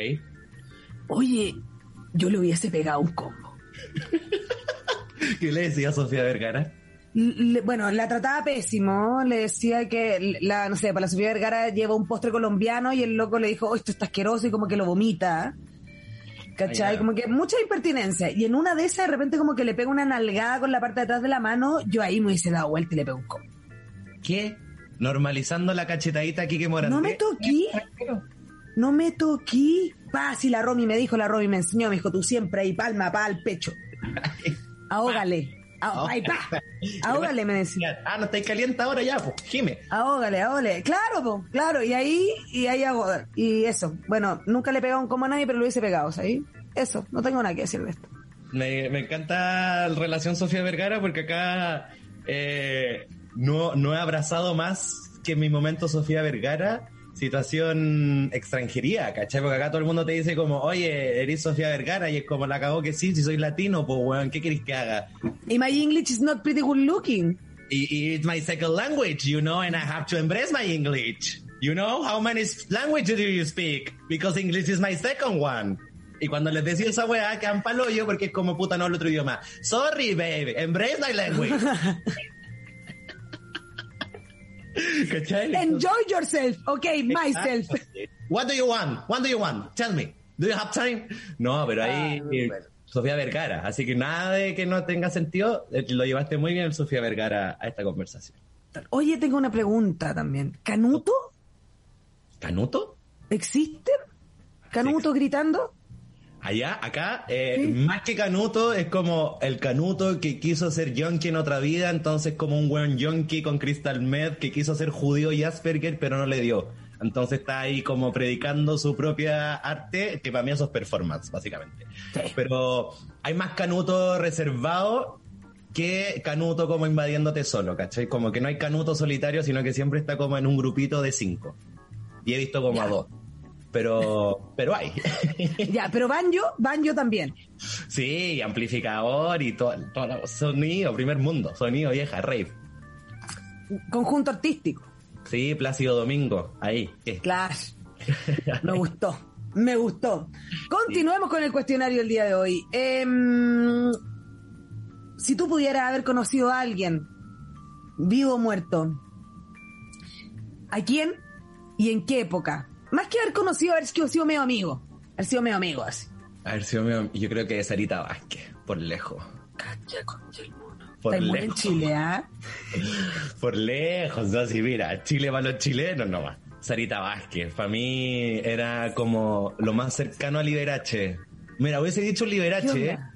B: Oye, yo le hubiese pegado un combo.
C: ¿Qué le decía a Sofía Vergara?
B: le- bueno, la trataba pésimo, le decía que, la, no sé, para la Sofía Vergara lleva un postre colombiano y el loco le dijo, oh, esto está asqueroso y como que lo vomita. ¿Cachai? Como que mucha impertinencia. Y en una de esas, de repente, como que le pega una nalgada con la parte de atrás de la mano, yo ahí me hubiese dado vuelta y le pego un copo.
C: ¿Qué? Normalizando la cachetadita aquí que Morandé.
B: No me toqué. No me toqué. Pa, si la Romy me dijo, la Romy me enseñó, me dijo, tú siempre ahí, palma, pa, al pecho. Ahógale. Ah, Ahí, pa. Ahógale, me decía.
C: Ah, no estáis caliente ahora ya, pues, Jime.
B: Ahógale, ahógale. Claro, po, claro. Y ahí, y ahí hago. Y eso. Bueno, nunca le he pegado un como a nadie, pero lo hubiese pegado, ¿sabes? Eso. No tengo nada que decir de esto.
C: Me, me encanta la relación Sofía Vergara porque acá eh, no, no he abrazado más que en mi momento Sofía Vergara situación extranjería, ¿cachai? Porque acá todo el mundo te dice como, oye, eres Sofía Vergara y es como la cagó que sí, si soy latino, pues weón, ¿qué querés que haga?
B: Y my English is not pretty good looking.
C: It's my second language, you know, and I have to embrace my English. You know, how many languages do you speak? Because English is my second one. Y cuando les decía esa weá, quedan paloyo porque es como puta no el otro idioma. Sorry, baby, embrace my language. ¿Cachai?
B: Enjoy yourself. Ok, myself.
C: What do you want? What do you want? Tell me. Do you have time? No, pero ahí
B: Ah,
C: eh,
B: bueno.
C: Sofía Vergara. Así que nada de que no tenga sentido. eh, Lo llevaste muy bien, Sofía Vergara, a esta conversación.
B: Oye, tengo una pregunta también. ¿Canuto?
C: ¿Canuto?
B: ¿Existen? ¿Canuto gritando?
C: Allá, acá, eh,
B: Sí.
C: más que Canuto, es como el Canuto que quiso ser yonki en otra vida, entonces como un buen yonki con Crystal Meth que quiso ser judío y Asperger, pero no le dio. Entonces está ahí como predicando su propia arte, que para mí eso es performance, básicamente.
B: Sí.
C: Pero hay más Canuto reservado que Canuto como invadiéndote solo, ¿cachai? Como que no hay Canuto solitario, sino que siempre está como en un grupito de cinco. Y he visto como
B: Ya.
C: a dos. Pero, pero hay.
B: Ya, pero Banjo, Banjo también.
C: Sí, amplificador y todo, todo sonido, primer mundo, sonido vieja, rave.
B: Conjunto artístico.
C: Sí, Plácido Domingo, ahí. eh.
B: Claro. Me gustó. Me gustó. Continuemos con el cuestionario del día de hoy. Em, si tú pudieras haber conocido a alguien, vivo o muerto, ¿a quién y en qué época? Más que haber conocido, haber sido medio amigo. Haber sido medio amigo, así.
C: A ver si yo, creo que es Sarita Vázquez, por lejos.
B: Cacha, concha el mono.
C: Por
B: Estáis muy en
C: lejos.
B: Chile, ¿ah?
C: Por lejos, no, sí, mira, Chile para los chilenos nomás. Sarita Vázquez, para mí era como lo más cercano a Liberace. Mira, hubiese dicho
B: ¿Qué
C: Liberace,
B: onda?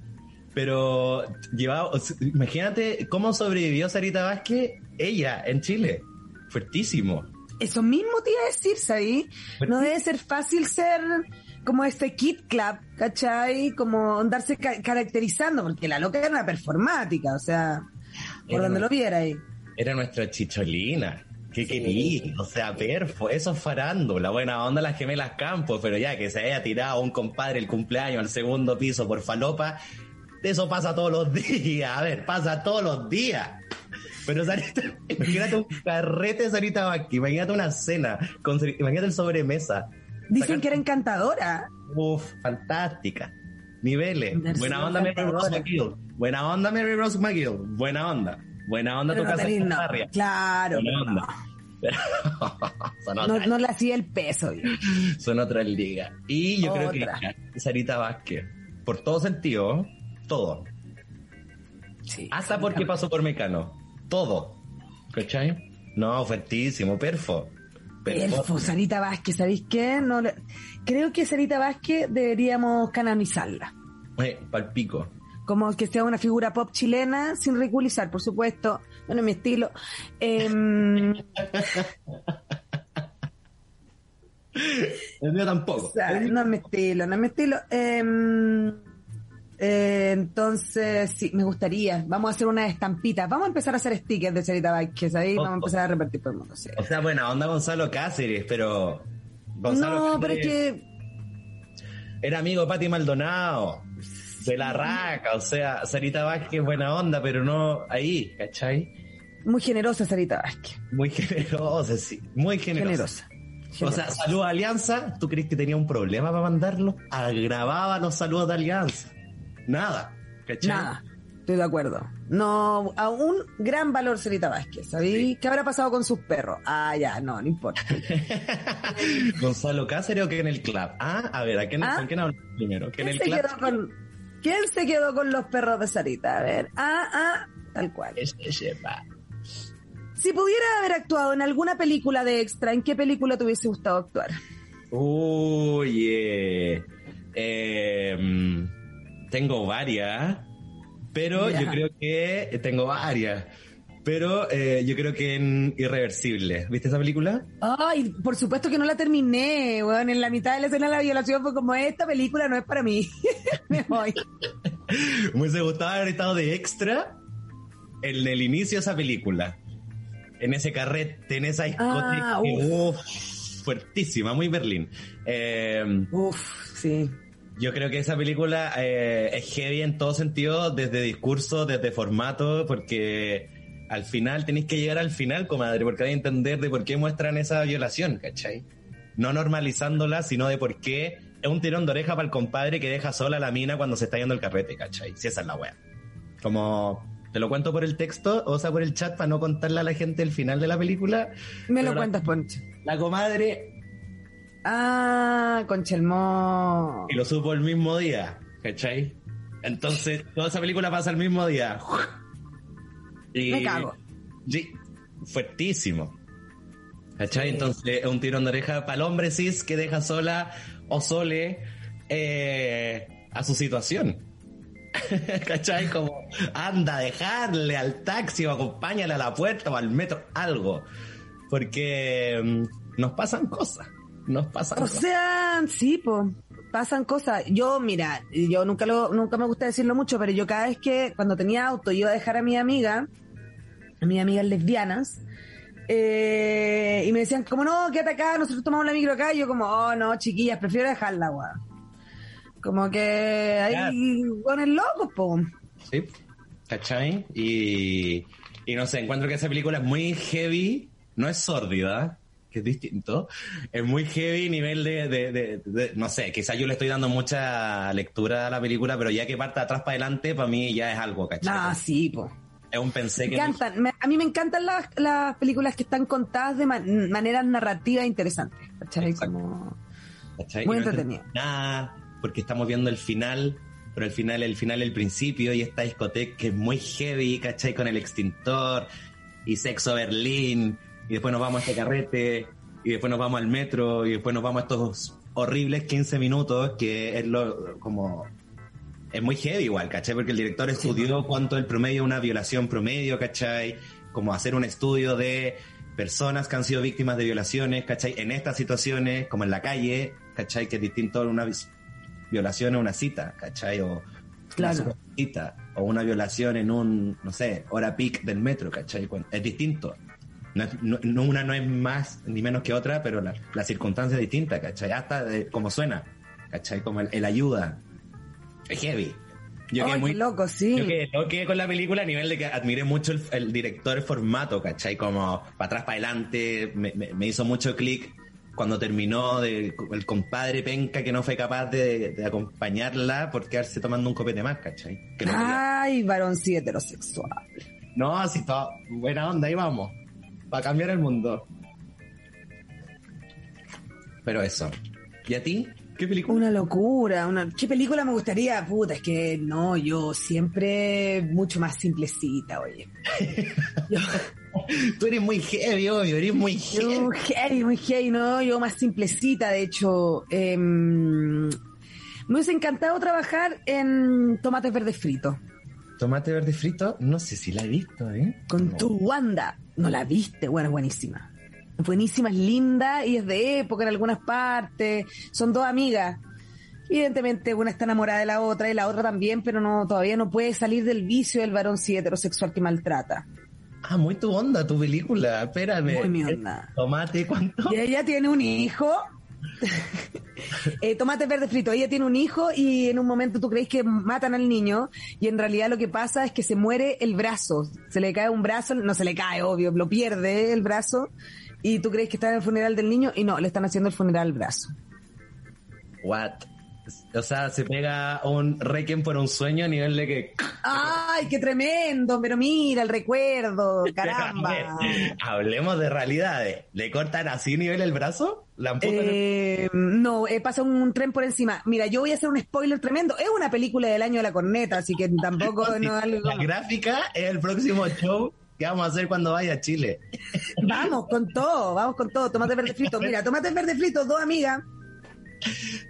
C: pero llevaba, imagínate cómo sobrevivió Sarita Vázquez, ella, en Chile. Fuertísimo.
B: Eso mismo te iba a decir, ¿sabí? No debe ser fácil ser como este Kid Club, ¿cachai? Como andarse ca- caracterizando, porque la loca era una performática, o sea, por
C: Era
B: donde lo viera ahí.
C: Era nuestra chicholina. ¿Qué
B: Sí.
C: quería? O sea, perfo, eso es farándula, buena onda las gemelas campos, pero ya que se haya tirado un compadre el cumpleaños al segundo piso por falopa, eso pasa todos los días, a ver, pasa todos los días. Pero Sarita, imagínate un carrete de Sarita Vázquez, imagínate una cena, con, imagínate el sobremesa.
B: Dicen
C: Sacar-
B: que era encantadora.
C: Uf, fantástica. Niveles. Buena onda Mary Rose. McGill. Buena onda Mary Rose McGill. Buena onda. Buena onda
B: Pero
C: tu
B: no
C: casa
B: no, claro,
C: Buena onda.
B: No, le hacía el peso.
C: son otras ligas. Y yo creo que Sarita Vázquez, por todo sentido, todo.
B: Sí,
C: Hasta porque pasó por Mecano. Todo. ¿Cachai? No, fuertísimo, perfo.
B: Perfo, Sarita Vázquez, ¿sabéis qué? No le- Creo que Sarita Vázquez deberíamos canonizarla.
C: Eh, palpico.
B: como que sea una figura pop chilena, sin ridiculizar, por supuesto, bueno, mi estilo. Em,
C: El mío tampoco.
B: o sea, no es mi estilo, no es mi estilo. Em, eh, entonces, sí, me gustaría. Vamos a hacer unas estampitas. Vamos a empezar a hacer stickers de Sarita Vázquez ahí. Vamos a empezar a repartir por el mundo. sí.
C: O sea, buena onda Gonzalo Cáceres, pero. Gonzalo
B: No, pero es que
C: Era amigo de Pati Maldonado. De la raca, o sea, Sarita Vázquez, buena onda, pero no ahí, ¿cachai?
B: muy generosa Sarita Vázquez.
C: Muy generosa, sí. Muy generosa.
B: Generosa.
C: O sea, saludos a Alianza, ¿tú crees que tenía un problema para mandarlo? Agravaba los saludos de Alianza. Nada, ¿cachai?
B: Nada. Estoy de acuerdo. No, a un gran valor Cerita Vázquez. ¿Sabí qué habrá pasado con sus perros? Ah, ya, no, no importa.
C: ¿Gonzalo Cáceres o que en el club? Ah, a ver, ¿a quién,
B: ¿Ah?
C: ¿con quién hablo primero? ¿Que en
B: ¿Quién se,
C: club?
B: quedó con, ¿Quién se quedó con los perros de Sarita? A ver. Ah, ah, tal cual.
C: Es que sepa.
B: Si pudiera haber actuado en alguna película de extra, ¿en qué película te hubiese gustado actuar?
C: Oye, eh, mm, tengo varias, pero yo creo que tengo varias, pero eh, yo creo que en Irreversible. ¿Viste esa película?
B: Ay, por supuesto que no la terminé, weón. En la mitad de la escena de la violación fue como, esta película no es para mí. Me voy.
C: Me hubiese gustado haber estado de extra en el inicio de esa película. En ese carrete, en esa discoteca.
B: Ah,
C: que, uf, fuertísima, muy Berlín. Eh,
B: Uf, sí.
C: Yo creo que esa película eh, es heavy en todo sentido, desde discurso, desde formato, porque al final tenéis que llegar al final, comadre, porque hay que entender de por qué muestran esa violación, ¿cachai? No normalizándola, sino de por qué es un tirón de oreja para el compadre que deja sola a la mina cuando se está yendo el carrete, ¿cachai? Si esa es la wea. Como, te lo cuento por el texto, o sea, por el chat, para no contarle a la gente el final de la película.
B: Me lo cuentas, Poncho.
C: La comadre
B: Ah, Conchelmó.
C: y lo supo el mismo día, ¿cachai? Entonces, toda esa película pasa el mismo día. Y,
B: Me cago.
C: Sí, fuertísimo. ¿Cachai? Entonces, es un tirón de oreja para el hombre cis que deja sola o sole eh, a su situación. ¿Cachai? Como, anda, dejarle al taxi o acompáñale a la puerta o al metro, algo. Porque mm, nos pasan cosas. Nos pasan
B: O sea, sí, pues pasan cosas. Yo, mira, yo nunca lo, nunca me gusta decirlo mucho, pero yo cada vez que cuando tenía auto iba a dejar a mi amiga, a mis amigas lesbianas, eh, y me decían, como no, quédate acá, nosotros tomamos la micro acá, y yo como, oh no, chiquillas, prefiero dejarla, weón. Como que hay buenos locos, po.
C: Sí, ¿cachai? Y, y no sé, encuentro que esa película es muy heavy, no es sórdida, que es distinto, es muy heavy nivel de, de, de- de- no sé, quizás yo le estoy dando mucha lectura a la película, pero ya que parte atrás para adelante, para mí ya es algo, ¿cachai?
B: Ah, sí, po.
C: Es un pensé
B: Me
C: que...
B: encantan. Me- a mí me encantan las, las películas que están contadas de man- maneras narrativas interesantes. ¿Cachai? Como...
C: ¿cachai?
B: Muy
C: no entendemos Nada, porque estamos viendo el final, pero el final, el final, el principio, y esta discoteca que es muy heavy, ¿cachai? Con el extintor, y sexo Berlín, y después nos vamos a este carrete, y después nos vamos al metro, y después nos vamos a estos horribles 15 minutos, que es lo, como, es muy heavy igual, ¿cachai? Porque el director estudió cuánto es el promedio, una violación promedio, ¿cachai? Como hacer un estudio de personas que han sido víctimas de violaciones, ¿cachai? En estas situaciones, como en la calle, ¿cachai? Que es distinto a una violación en una cita, ¿cachai? O
B: Claro.
C: una cita, o una violación en un, no sé, hora peak del metro, ¿cachai? Es distinto. No una no es más ni menos que otra, pero la, la circunstancia es distinta, ¿cachai? Hasta de- como suena, ¿cachai? Como el, el ayuda. Es heavy. Yo quedé muy
B: loco, sí.
C: yo quedé, yo quedé con la película a nivel de que admiré mucho el, el director, el formato, ¿cachai? Como para atrás, para adelante, me, me- me hizo mucho clic cuando terminó de, el compadre penca que no fue capaz de, de acompañarla por quedarse tomando un copete más, ¿cachai? Que no.
B: Ay, varón sí heterosexual.
C: no, así todo, buena onda, ahí vamos, para cambiar el mundo. Pero eso. ¿Y a ti? ¿Qué película?
B: Una locura, una... ¿Qué película me gustaría? Puta, es que no, yo siempre mucho más simplecita, oye. Yo,
C: Tú eres muy heavy, obvio, eres muy heavy.
B: yo heavy, muy heavy, no, yo más simplecita, de hecho. em, me hubiese encantado trabajar en tomates verdes fritos.
C: Tomate verde frito, no sé si la he visto, ¿eh?
B: Con
C: No.
B: tu Wanda. No la viste, bueno, buenísima. Buenísima, es linda y es de época en algunas partes. Son dos amigas. Evidentemente, una está enamorada de la otra y la otra también, pero no todavía no puede salir del vicio del varón sí heterosexual que maltrata.
C: Ah, muy tu onda, tu película. Espérame.
B: Muy mi onda.
C: Tomate, ¿cuánto?
B: Y ella tiene un hijo. eh, tomate verde frito. Ella tiene un hijo y en un momento tú crees que matan al niño y en realidad lo que pasa es que se muere el brazo. Se le cae un brazo, no se le cae, obvio, lo pierde el brazo y tú crees que está en el funeral del niño y no, le están haciendo el funeral al brazo.
C: What? o sea, se pega un Requiem por un sueño a nivel de que.
B: ¡Ay, qué tremendo! Pero mira el recuerdo, caramba.
C: hablemos de realidades. ¿Le cortan así nivel el brazo? ¿La
B: eh, no, eh, pasa un tren por encima. Mira, yo voy a hacer un spoiler tremendo. Es una película del año de la corneta, así que tampoco no algo...
C: La gráfica es el próximo show que vamos a hacer cuando vaya a Chile.
B: Vamos con todo, vamos con todo. Tomate verde frito. Mira, tomate verde frito, dos amigas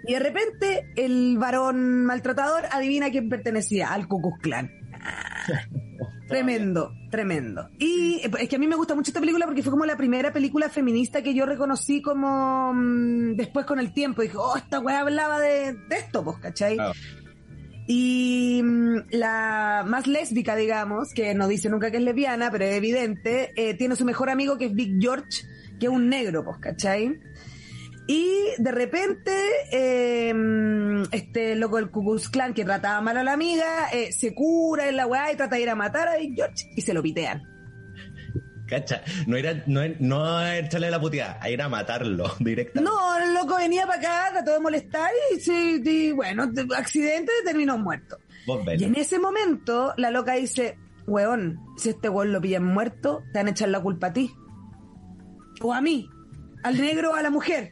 B: y de repente el varón maltratador adivina a quién pertenecía, al Ku Clan tremendo, tremendo. Y es que a mí me gusta mucho esta película porque fue como la primera película feminista que yo reconocí como mm, después con el tiempo. Dije, oh, esta weá hablaba de, esto, pues, ¿cachai? Y mm, la más lésbica, digamos, que no dice nunca que es lesbiana, pero es evidente, eh, tiene su mejor amigo que es Big George, que es un negro, pues, ¿cachai? Y de repente, em, este loco del Ku Klan que trataba mal a la amiga, eh, se cura en la weá y trata de ir a matar a Big George y se lo pitean.
C: Cacha, no era, no, no echarle la puteada, a ir a matarlo directamente.
B: No, el loco venía para acá, trató de molestar y, y bueno, accidente terminó muerto. Y en ese momento, la loca dice, weón, si este weón lo pillan muerto, te van a echar la culpa a ti. O a mí, al negro o a la mujer.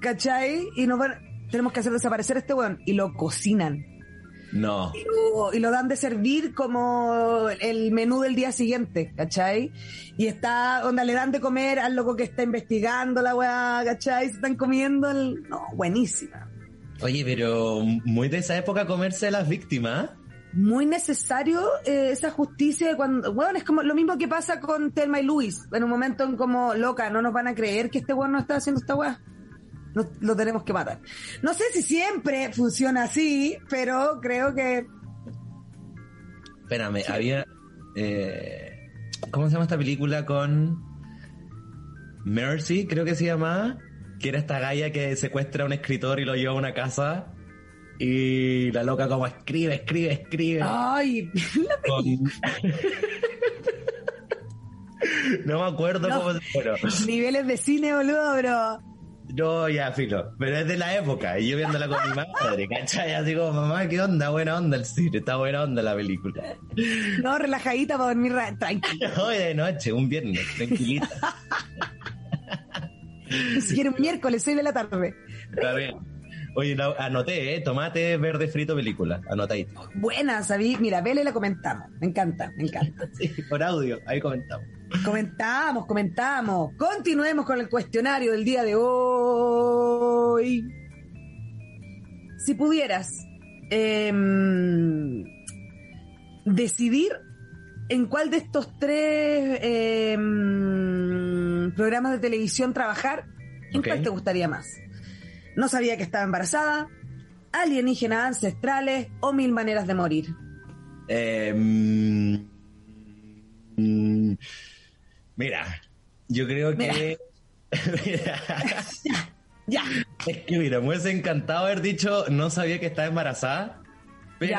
B: ¿Cachai? Y nos tenemos que hacer desaparecer a este weón. Y lo cocinan.
C: No.
B: Y lo, dan de servir como el menú del día siguiente, ¿cachai? Y está, donde le dan de comer al loco que está investigando la weá, ¿cachai? Se están comiendo el... No, buenísima.
C: Oye, pero muy de esa época comerse a las víctimas.
B: Muy necesario eh, esa justicia cuando, bueno, es como lo mismo que pasa con Telma y Luis, en un momento en como, loca, no nos van a creer que este weón no está haciendo esta weá lo, tenemos que matar. No sé si siempre funciona así, pero creo que...
C: Espérame, había... Eh, ¿Cómo se llama esta película con... Mercy, creo que se llama, que era esta galla que secuestra a un escritor y lo lleva a una casa y la loca como escribe, escribe, escribe.
B: Ay,
C: no me acuerdo cómo se
B: Niveles de cine, boludo, pero
C: no, ya, filo. Pero es de la época. Y yo viéndola con mi madre, ¿cachai? Así como, mamá, ¿qué onda? Buena onda el cine. Está buena onda la película.
B: No, relajadita para dormir tranquila.
C: Hoy de noche, un viernes, tranquilita.
B: si quiere un miércoles, 6 de la tarde.
C: Está bien. Oye, anoté, ¿eh? Tomate verde frito película. Anoté
B: Buena, sabí. Mira, vele la comentamos. Me encanta, me encanta.
C: sí, por audio, ahí comentamos.
B: Comentamos, comentamos. Continuemos con el cuestionario del día de hoy. Si pudieras em, decidir en cuál de estos tres em, programas de televisión trabajar, ¿en cuál te gustaría más? No sabía que estaba embarazada, alienígenas ancestrales o mil maneras de morir.
C: Eh, Mira, yo creo que.
B: ya.
C: Es que mira, me hubiese encantado haber dicho no sabía que estaba embarazada, pero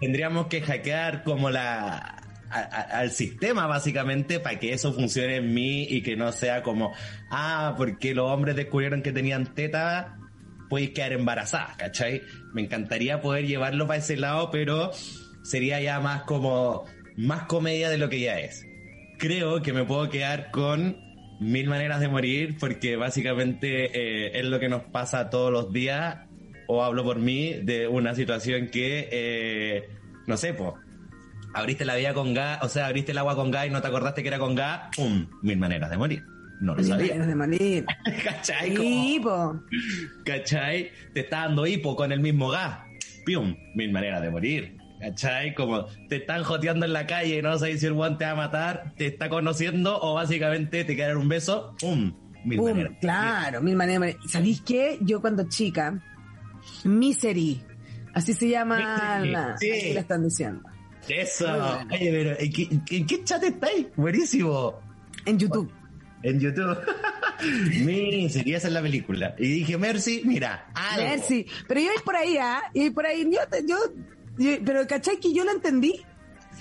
C: tendríamos que hackear como la al sistema básicamente para que eso funcione en mí y que no sea como, ah, porque los hombres descubrieron que tenían teta, puedes quedar embarazada, ¿cachai? Me encantaría poder llevarlo para ese lado, pero sería ya más como, más comedia de lo que ya es creo que me puedo quedar con mil maneras de morir porque básicamente eh, es lo que nos pasa todos los días o hablo por mí de una situación que eh, no sé, pues abriste la vida con gas, o sea, abriste el agua con gas y no te acordaste que era con gas, ¡pum! Mil maneras de morir. No lo sabía.
B: Mil maneras de morir.
C: ¿Cachai? Hipo. ¿Cachai? Te está dando hipo con el mismo gas. ¡Pum! Mil maneras de morir. ¿Cachai? Como te están joteando en la calle y no sabes si el guante te va a matar, te está conociendo o básicamente te quiere un beso, ¡pum!
B: Mil maneras. Claro, mil maneras. ¿Sabéis qué? Yo cuando chica, Misery, así se llama la, sí. así la están diciendo.
C: Eso. Oye, pero ¿en qué, chat estáis? Buenísimo.
B: En YouTube.
C: En YouTube. Misery, esa es la película. Y dije, Mercy, mira, algo.
B: Mercy. Pero yo voy por ahí, ¿ah? Y por ahí, yo, yo pero ¿cachai que yo lo entendí?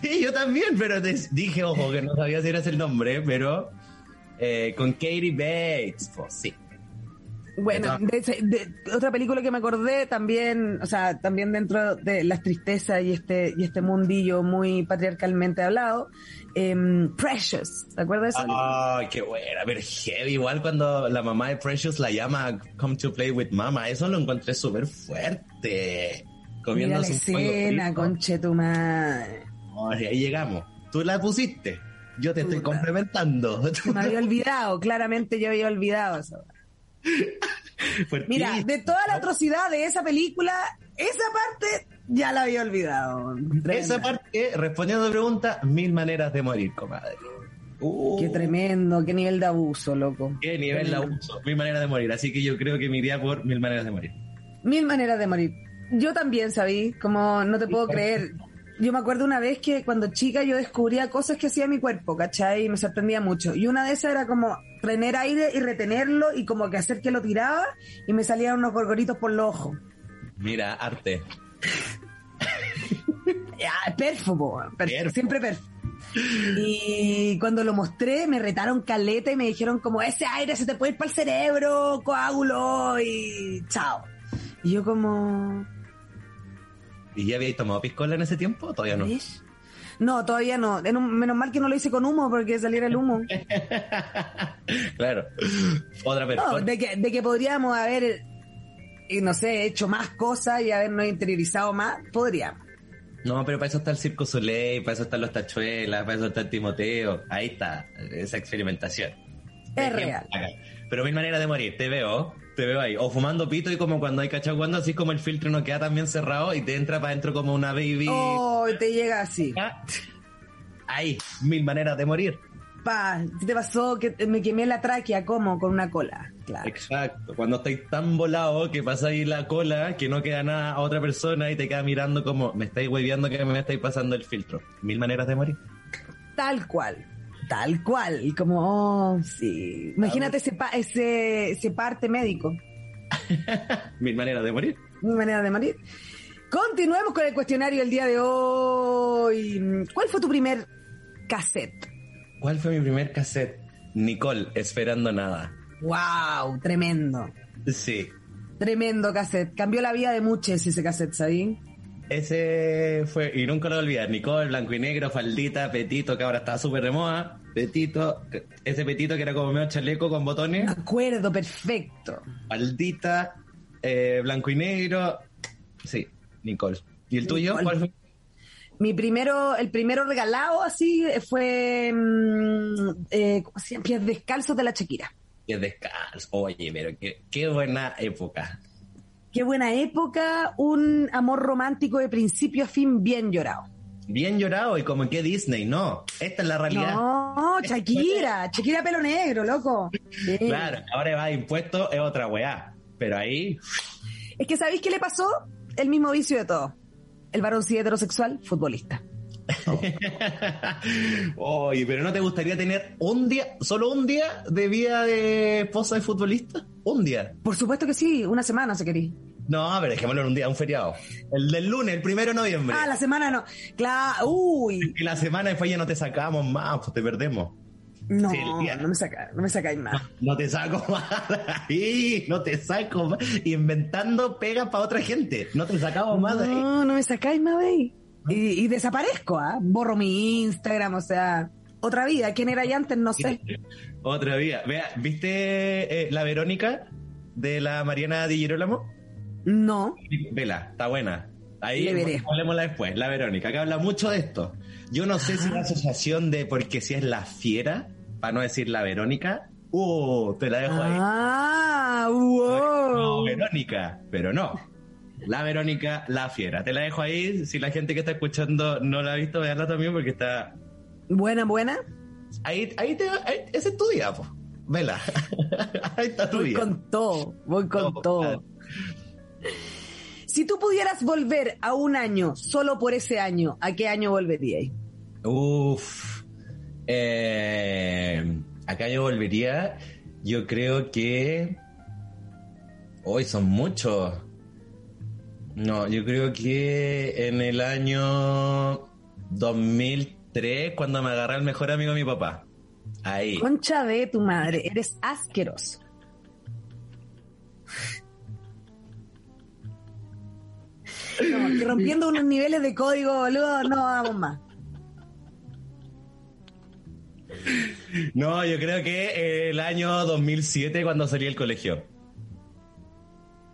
C: Sí, yo también, pero dije, ojo, que no sabía si era el nombre, pero eh, con Katie Bates, pues sí.
B: Bueno, de, otra película que me acordé también, o sea, también dentro de las tristezas y este y este mundillo muy patriarcalmente hablado, em, Precious, ¿te acuerdas?
C: Ay, qué buena, pero heavy. Igual cuando la mamá de Precious la llama Come to play with mama, eso lo encontré súper fuerte.
B: Mira
C: Comiendo
B: la escena, conche tu madre.
C: ahí llegamos. Tú la pusiste. Yo te estoy complementando.
B: Se me había olvidado, claramente yo había olvidado eso. Mira, de toda la atrocidad de esa película, esa parte ya la había olvidado. Tremenda.
C: Esa parte, respondiendo a tu pregunta, mil maneras de morir, comadre. Uh,
B: Qué tremendo, qué nivel de abuso, loco.
C: qué nivel de abuso. Mil maneras de morir. Así que yo creo que me iría por mil maneras de morir.
B: Mil maneras de morir. Yo también, sabí, como no te puedo creer. Yo me acuerdo una vez que cuando chica yo descubría cosas que hacía mi cuerpo, ¿cachai? Y me sorprendía mucho. Y una de esas era como tener aire y retenerlo y como que hacer que lo tiraba y me salían unos gorgoritos por los ojos.
C: Mira, arte.
B: Perfo. siempre perfo. Y cuando lo mostré, me retaron caleta y me dijeron como, ese aire se te puede ir para el cerebro, coágulo y chao. Y yo como,
C: ¿Y ya habíais tomado piscola en ese tiempo? Todavía no.
B: ¿ves? No, todavía no. En un- menos mal que no lo hice con humo porque saliera el humo.
C: claro. Otra
B: No,
C: persona.
B: de que, de que podríamos haber, y no sé, hecho más cosas y habernos interiorizado más, podríamos.
C: No, pero para eso está el Circo Soleil, para eso están los tachuelas, para eso está el Timoteo. Ahí está, esa experimentación.
B: Es real.
C: Pero mil maneras de morir, te veo, te veo ahí. O fumando pito y como cuando hay cachao cuando así como el filtro no queda tan bien cerrado y te entra para adentro como una baby.
B: Oh, te llega así.
C: Ah, Ahí, mil maneras de morir.
B: Pa, ¿qué te pasó? Que me quemé la tráquea, como Con una cola. Claro.
C: Exacto. Cuando estáis tan volado que pasa ahí la cola, que no queda nada a otra persona y te queda mirando como, me estáis hueveando que me estáis pasando el filtro. Mil maneras de morir.
B: Tal cual. Tal cual. Y como, oh, sí. Imagínate ese, pa- ese, ese parte médico.
C: Mil maneras de morir.
B: Mi manera de morir. Continuemos con el cuestionario el día de hoy. ¿Cuál fue tu primer cassette?
C: ¿Cuál fue mi primer cassette? Nicole, esperando nada.
B: ¡Wow! Tremendo.
C: Sí.
B: Tremendo cassette. Cambió la vida de muchos ese cassette, ¿sabí?
C: Ese fue, y nunca lo voy a olvidar, Nicole, blanco y negro, faldita, petito, que ahora está súper de moda. Petito, ese petito que era como medio chaleco con
B: Me
C: botones.
B: acuerdo, perfecto.
C: Faldita, eh, blanco y negro. Sí, Nicole. ¿Y el tuyo? ¿Cuál fue?
B: Mi primero, el primero regalado así fue mm, eh, ¿cómo se llama? Pies descalzos de la Shakira.
C: Que descalzo. Oye, pero qué, qué buena época.
B: Qué buena época, un amor romántico de principio a fin bien llorado.
C: Bien llorado y como que Disney, no. Esta es la realidad.
B: No, Shakira, Shakira pelo negro, loco. Sí.
C: Claro, ahora va a impuestos, es otra weá. Pero ahí,
B: Es que ¿sabéis qué le pasó? El mismo vicio de todo. El varón sí heterosexual, futbolista.
C: Oye, pero ¿no te gustaría tener un día, solo un día de vida de esposa de futbolista? Un día.
B: Por supuesto que sí, una semana se quería.
C: No, pero dejémoslo en un día, un feriado. El del lunes, el primero de noviembre.
B: Ah, la semana no. Claro, uy.
C: La semana después ya no te sacamos más, pues te perdemos.
B: No,
C: Sí,
B: no me saca, no me sacáis más.
C: No te saco más ahí, no te saco más. Inventando pegas para otra gente. No te sacamos más de ahí.
B: No, no me sacáis más de ahí. Y, y desaparezco, ¿ah? Borro mi Instagram, o sea, otra vida. ¿Quién era yo antes? No sé.
C: Otra vía. Vea, ¿viste eh, la Verónica de la Mariana Di Girolamo?
B: No.
C: Vela, está buena. Ahí hablemosla después, la Verónica, que habla mucho de esto. Yo no sé si la asociación de porque si es la fiera, para no decir la Verónica, uh, te la dejo ahí.
B: Ah,
C: No,
B: wow.
C: Verónica, pero no. La Verónica, la fiera. Te la dejo ahí. Si la gente que está escuchando no la ha visto, veanla también porque está.
B: Buena, buena.
C: Ahí, ahí te ahí- ese es tu día, po. Vela. ahí está tu
B: Voy
C: día.
B: con todo, voy con
C: Todo,
B: todo.
C: claro.
B: Si tú pudieras volver a un año solo por ese año, ¿a qué año volveríais?
C: Uf. Eh, acá yo volvería. Yo creo que. Hoy son muchos. No, yo creo que en el año 2003, cuando me agarré al mejor amigo de mi papá. Ahí.
B: Concha de tu madre, eres asqueroso. No, que rompiendo unos niveles de código, boludo, no vamos más.
C: No, yo creo que el año 2007 cuando salí del colegio.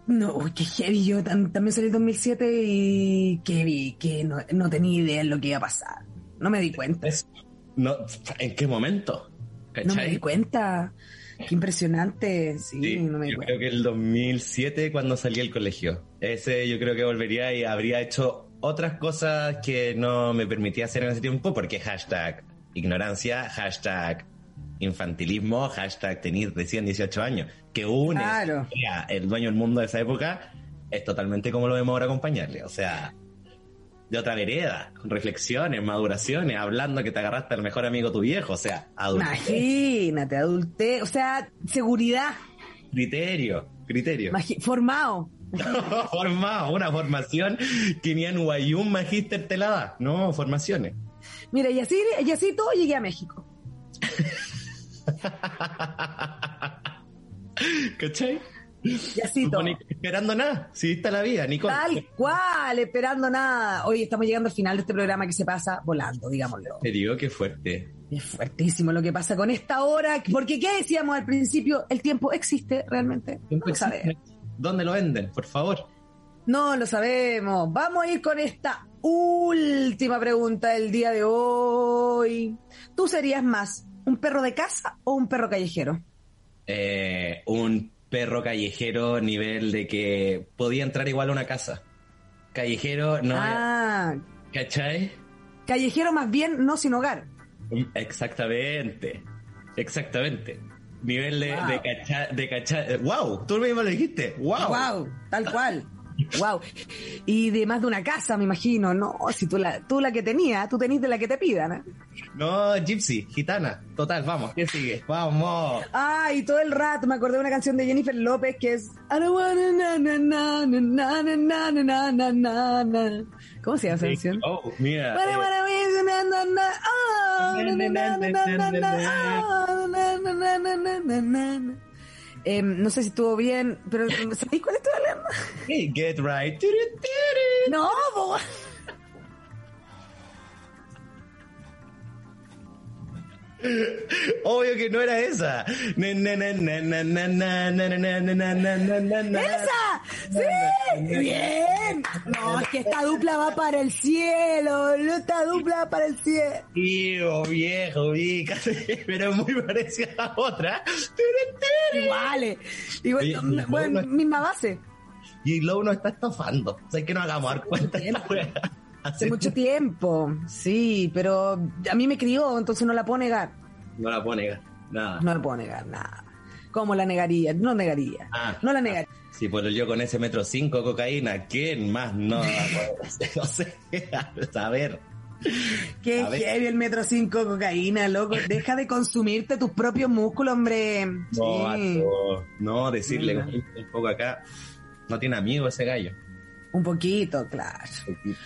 B: No, uy, qué heavy. Yo tam- también salí en 2007 y que vi que no, no tenía idea de lo que iba a pasar. No me di cuenta.
C: Es- no, ¿En qué momento?
B: No me di cuenta. Qué impresionante. Sí,
C: Sí,
B: no me di
C: yo
B: cuenta.
C: creo que el 2007 cuando salí del colegio. Ese yo creo que volvería y habría hecho otras cosas que no me permitía hacer en ese tiempo porque hashtag ignorancia, hashtag infantilismo, hashtag tener recién 18 años, que une
B: Claro.
C: el dueño del mundo de esa época, es totalmente como lo vemos ahora acompañarle. O sea, de otra vereda, con reflexiones, maduraciones, hablando que te agarraste al mejor amigo tu viejo, o sea, adultez,
B: Imagínate, adulte, o sea, seguridad,
C: criterio, criterio.
B: magi- formado.
C: Formado, una formación que ni en Guayún Magister te la da. No, formaciones.
B: Mira, y así, y así todo llegué a México.
C: ¿Cachai?
B: Y así todo.
C: No, ni esperando nada. Si está la vida, Nicole.
B: Tal cual, esperando nada. Hoy estamos llegando al final de este programa que se pasa volando, digámoslo.
C: Te digo que fuerte.
B: Es fuertísimo lo que pasa con esta hora, porque ¿qué decíamos al principio? ¿El tiempo existe realmente? No lo sabemos.
C: ¿Dónde lo venden? Por favor.
B: No lo sabemos. Vamos a ir con esta última pregunta del día de hoy. ¿Tú serías más un perro de casa o un perro callejero?
C: Eh, un perro callejero, nivel de que podía entrar igual a una casa. Callejero, no.
B: ah,
C: ¿Cachai?
B: callejero más bien no sin hogar.
C: Exactamente. Exactamente. Nivel de,
B: Wow.
C: de. ¡Wow! Tú mismo lo dijiste. ¡Wow!
B: Wow, tal cual. Wow. Y de más de una casa, me imagino, ¿no? Si tú la, tú la que tenías, tú tenés de la que te pidan, ¿eh?
C: No, Gypsy, gitana. Total, vamos. ¿Qué sigue? Vamos.
B: Ah, y todo el rato me acordé de una canción de Jennifer López que es I don't wanna na na na na na na na na na na na. ¿Cómo se llama esa canción?
C: Oh, mira. Eh,
B: no sé si estuvo bien, pero ¿sabéis cuál estoy hablando?
C: Hey, get right.
B: No, boba.
C: Obvio que no era esa.
B: ¡Esa! ¡Sí! ¡Bien! No, es que esta dupla va para el cielo. Esta dupla va para el cielo.
C: Tío, viejo, ubícate. Pero muy parecida a la otra. Vale. Digo,
B: bueno, misma base.
C: Y luego no está estafando. O sea, que no hagamos dar cuenta.
B: Hace mucho tiempo, sí, pero a mí me crió, entonces no la puedo negar.
C: No la puedo negar. Nada.
B: No la puedo negar, nada. ¿Cómo la negaría? No negaría.
C: Ah.
B: no la negaría.
C: Sí, pues yo con ese metro cinco cocaína, ¿quién más no? va a poder hacer? O sea, a ver.
B: Qué
C: A ver.
B: heavy el metro 5 cocaína, loco. Deja de consumirte tus propios músculos, hombre.
C: No,
B: Sí.
C: no, decirle
B: Mm.
C: un poco acá. No tiene amigo ese gallo.
B: Un poquito, claro.
C: Poquito.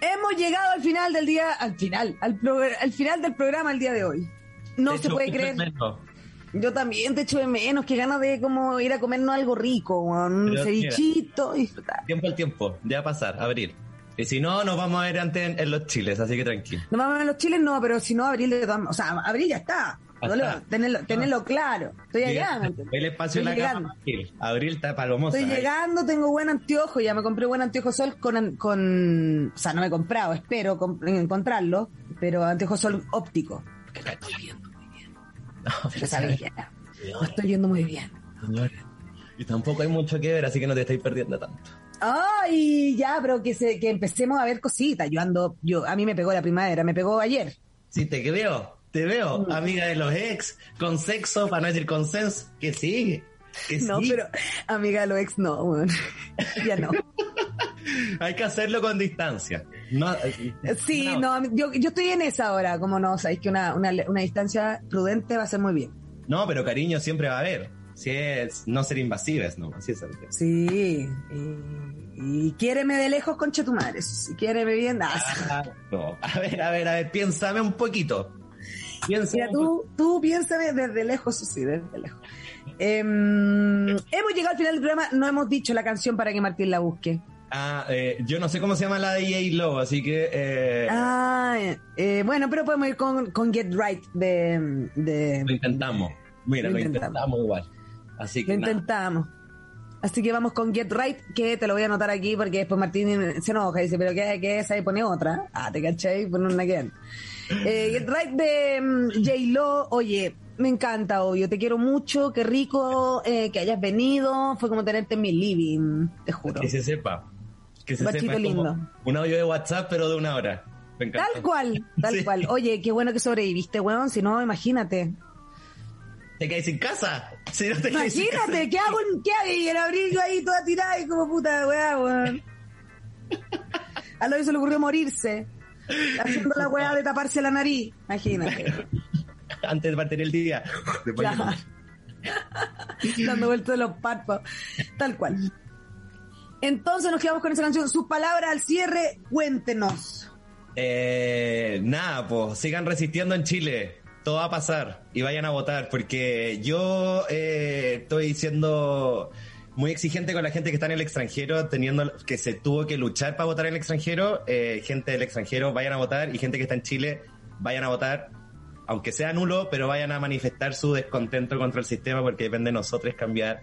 B: Hemos llegado al final del día, al final, al, al final del programa el día de hoy. No se puede creer.
C: menos.
B: Yo también te echo de menos, que ganas de como ir a comernos algo rico, un
C: Pero
B: cevichito y disfrutar.
C: Tiempo al tiempo, ya va a pasar, abril. Y si no, nos vamos a ver antes en, en los chiles, así que tranquilo.
B: No vamos a ver los chiles, no, pero si no, abril de todas O sea, abril ya está. Boludo. Tenelo, tenelo claro. Estoy allá.
C: El espacio en
B: Estoy
C: la
B: llegando.
C: cama. Abril. Abril está palomosa.
B: Estoy llegando, tengo buen anteojo, ya me compré buen anteojo sol con, con, o sea, no me he comprado, espero encontrarlo, pero anteojo sol óptico. Porque lo estoy viendo muy bien.
C: No,
B: Lo
C: pero
B: sabía. Estoy viendo muy bien.
C: señores. Y tampoco hay mucho que ver, así que no te estáis perdiendo tanto.
B: Ay, ya, pero que se, que empecemos a ver cositas. Yo ando, yo, a mí me pegó la primavera, me pegó ayer.
C: Sí, te veo, te veo,
B: Mm.
C: amiga de los ex, con sexo, para no decir consenso. Que sigue. Que
B: No,
C: sigue.
B: pero amiga de los ex no, ya no.
C: Hay que hacerlo con distancia. No, eh,
B: Sí,
C: no.
B: no, yo, yo estoy en esa hora, como no, sabéis que una, una, una distancia prudente va a ser muy bien.
C: No, pero cariño siempre va a haber. Si es no ser invasives, no, así es el tema.
B: Sí, y, y quiéreme de lejos, concha tu madre. Si quiéreme bien, ah,
C: Ah, no. A ver, a ver, a ver, piénsame un poquito.
B: Mira, tú, tú piénsame desde lejos, sí, desde lejos. Em, hemos llegado al final del programa, no hemos dicho la canción para que Martín la busque.
C: Ah, eh, yo no sé cómo se llama la de J. Lo, así que... Eh,
B: ah, eh, bueno, pero podemos ir con, con Get Right de, de...
C: Lo intentamos. Mira, lo, intentamos. igual. Así que
B: lo intentamos. Así que vamos con Get Right, que te lo voy a anotar aquí porque después Martín se enoja y dice, pero ¿qué, qué es? Ahí pone otra. Ah, te caché, pone una que eh, Right de mm, J. Lo, oye, me encanta, obvio, te quiero mucho, qué rico eh, que hayas venido, fue como tenerte en mi living, te juro.
C: Que se sepa. Que se sepa. lindo. Un audio de WhatsApp, pero de una hora.
B: Tal cual, tal cual. Oye, qué bueno que sobreviviste, weón, si no, imagínate
C: te caes sin casa. Si no te
B: Imagínate, ¿qué hago? ¿Qué hago? Y el abrigo ahí toda tirada y como puta weá, weón. A lo que se le ocurrió morirse. Haciendo la weá de taparse la nariz. Imagínate.
C: Antes de partir el día.
B: Dando vueltas de los párpados. Tal cual. Entonces nos quedamos con esa canción. Sus palabras al cierre, cuéntenos.
C: Eh, nada, pues sigan resistiendo en Chile todo va a pasar y vayan a votar, porque yo eh, estoy siendo muy exigente con la gente que está en el extranjero, teniendo que se tuvo que luchar para votar en el extranjero. Eh, gente del extranjero, vayan a votar, y gente que está en Chile, vayan a votar, aunque sea nulo, pero vayan a manifestar su descontento contra el sistema, porque depende de nosotros cambiar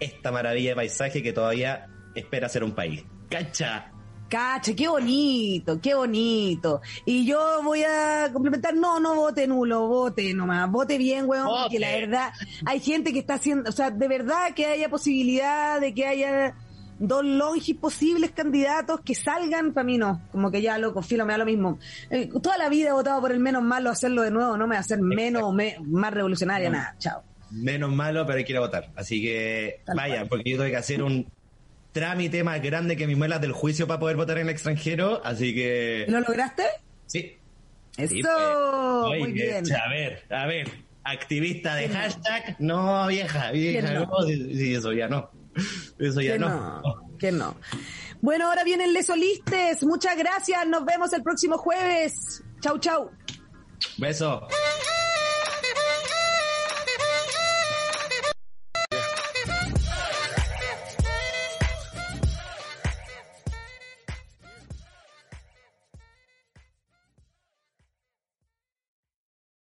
C: esta maravilla de paisaje que todavía espera ser un país. ¡Cacha!
B: Cacha, qué bonito, qué bonito. Y yo voy a complementar, no, no vote nulo, vote nomás, vote bien, weón, porque la verdad, hay gente que está haciendo, o sea, de verdad que haya posibilidad de que haya dos longis posibles candidatos que salgan, para mí no, como que ya loco, filo, me da lo mismo. Eh, toda la vida he votado por el menos malo, hacerlo de nuevo no me va a hacer menos o más revolucionaria, nada, chao.
C: Menos malo, pero hay que ir a votar. Así que vaya, porque yo tengo que hacer un trámite más grande que mis muelas del juicio para poder votar en el extranjero, así que...
B: ¿Lo lograste?
C: Sí.
B: Eso, pues, muy bien.
C: A ver, a ver, activista de hashtag, no, vieja, vieja, no? sí, eso ya no. Eso ya no.
B: Que no. Bueno, ahora vienen Les Solistes. Muchas gracias. Nos vemos el próximo jueves. Chau, chau.
C: Beso.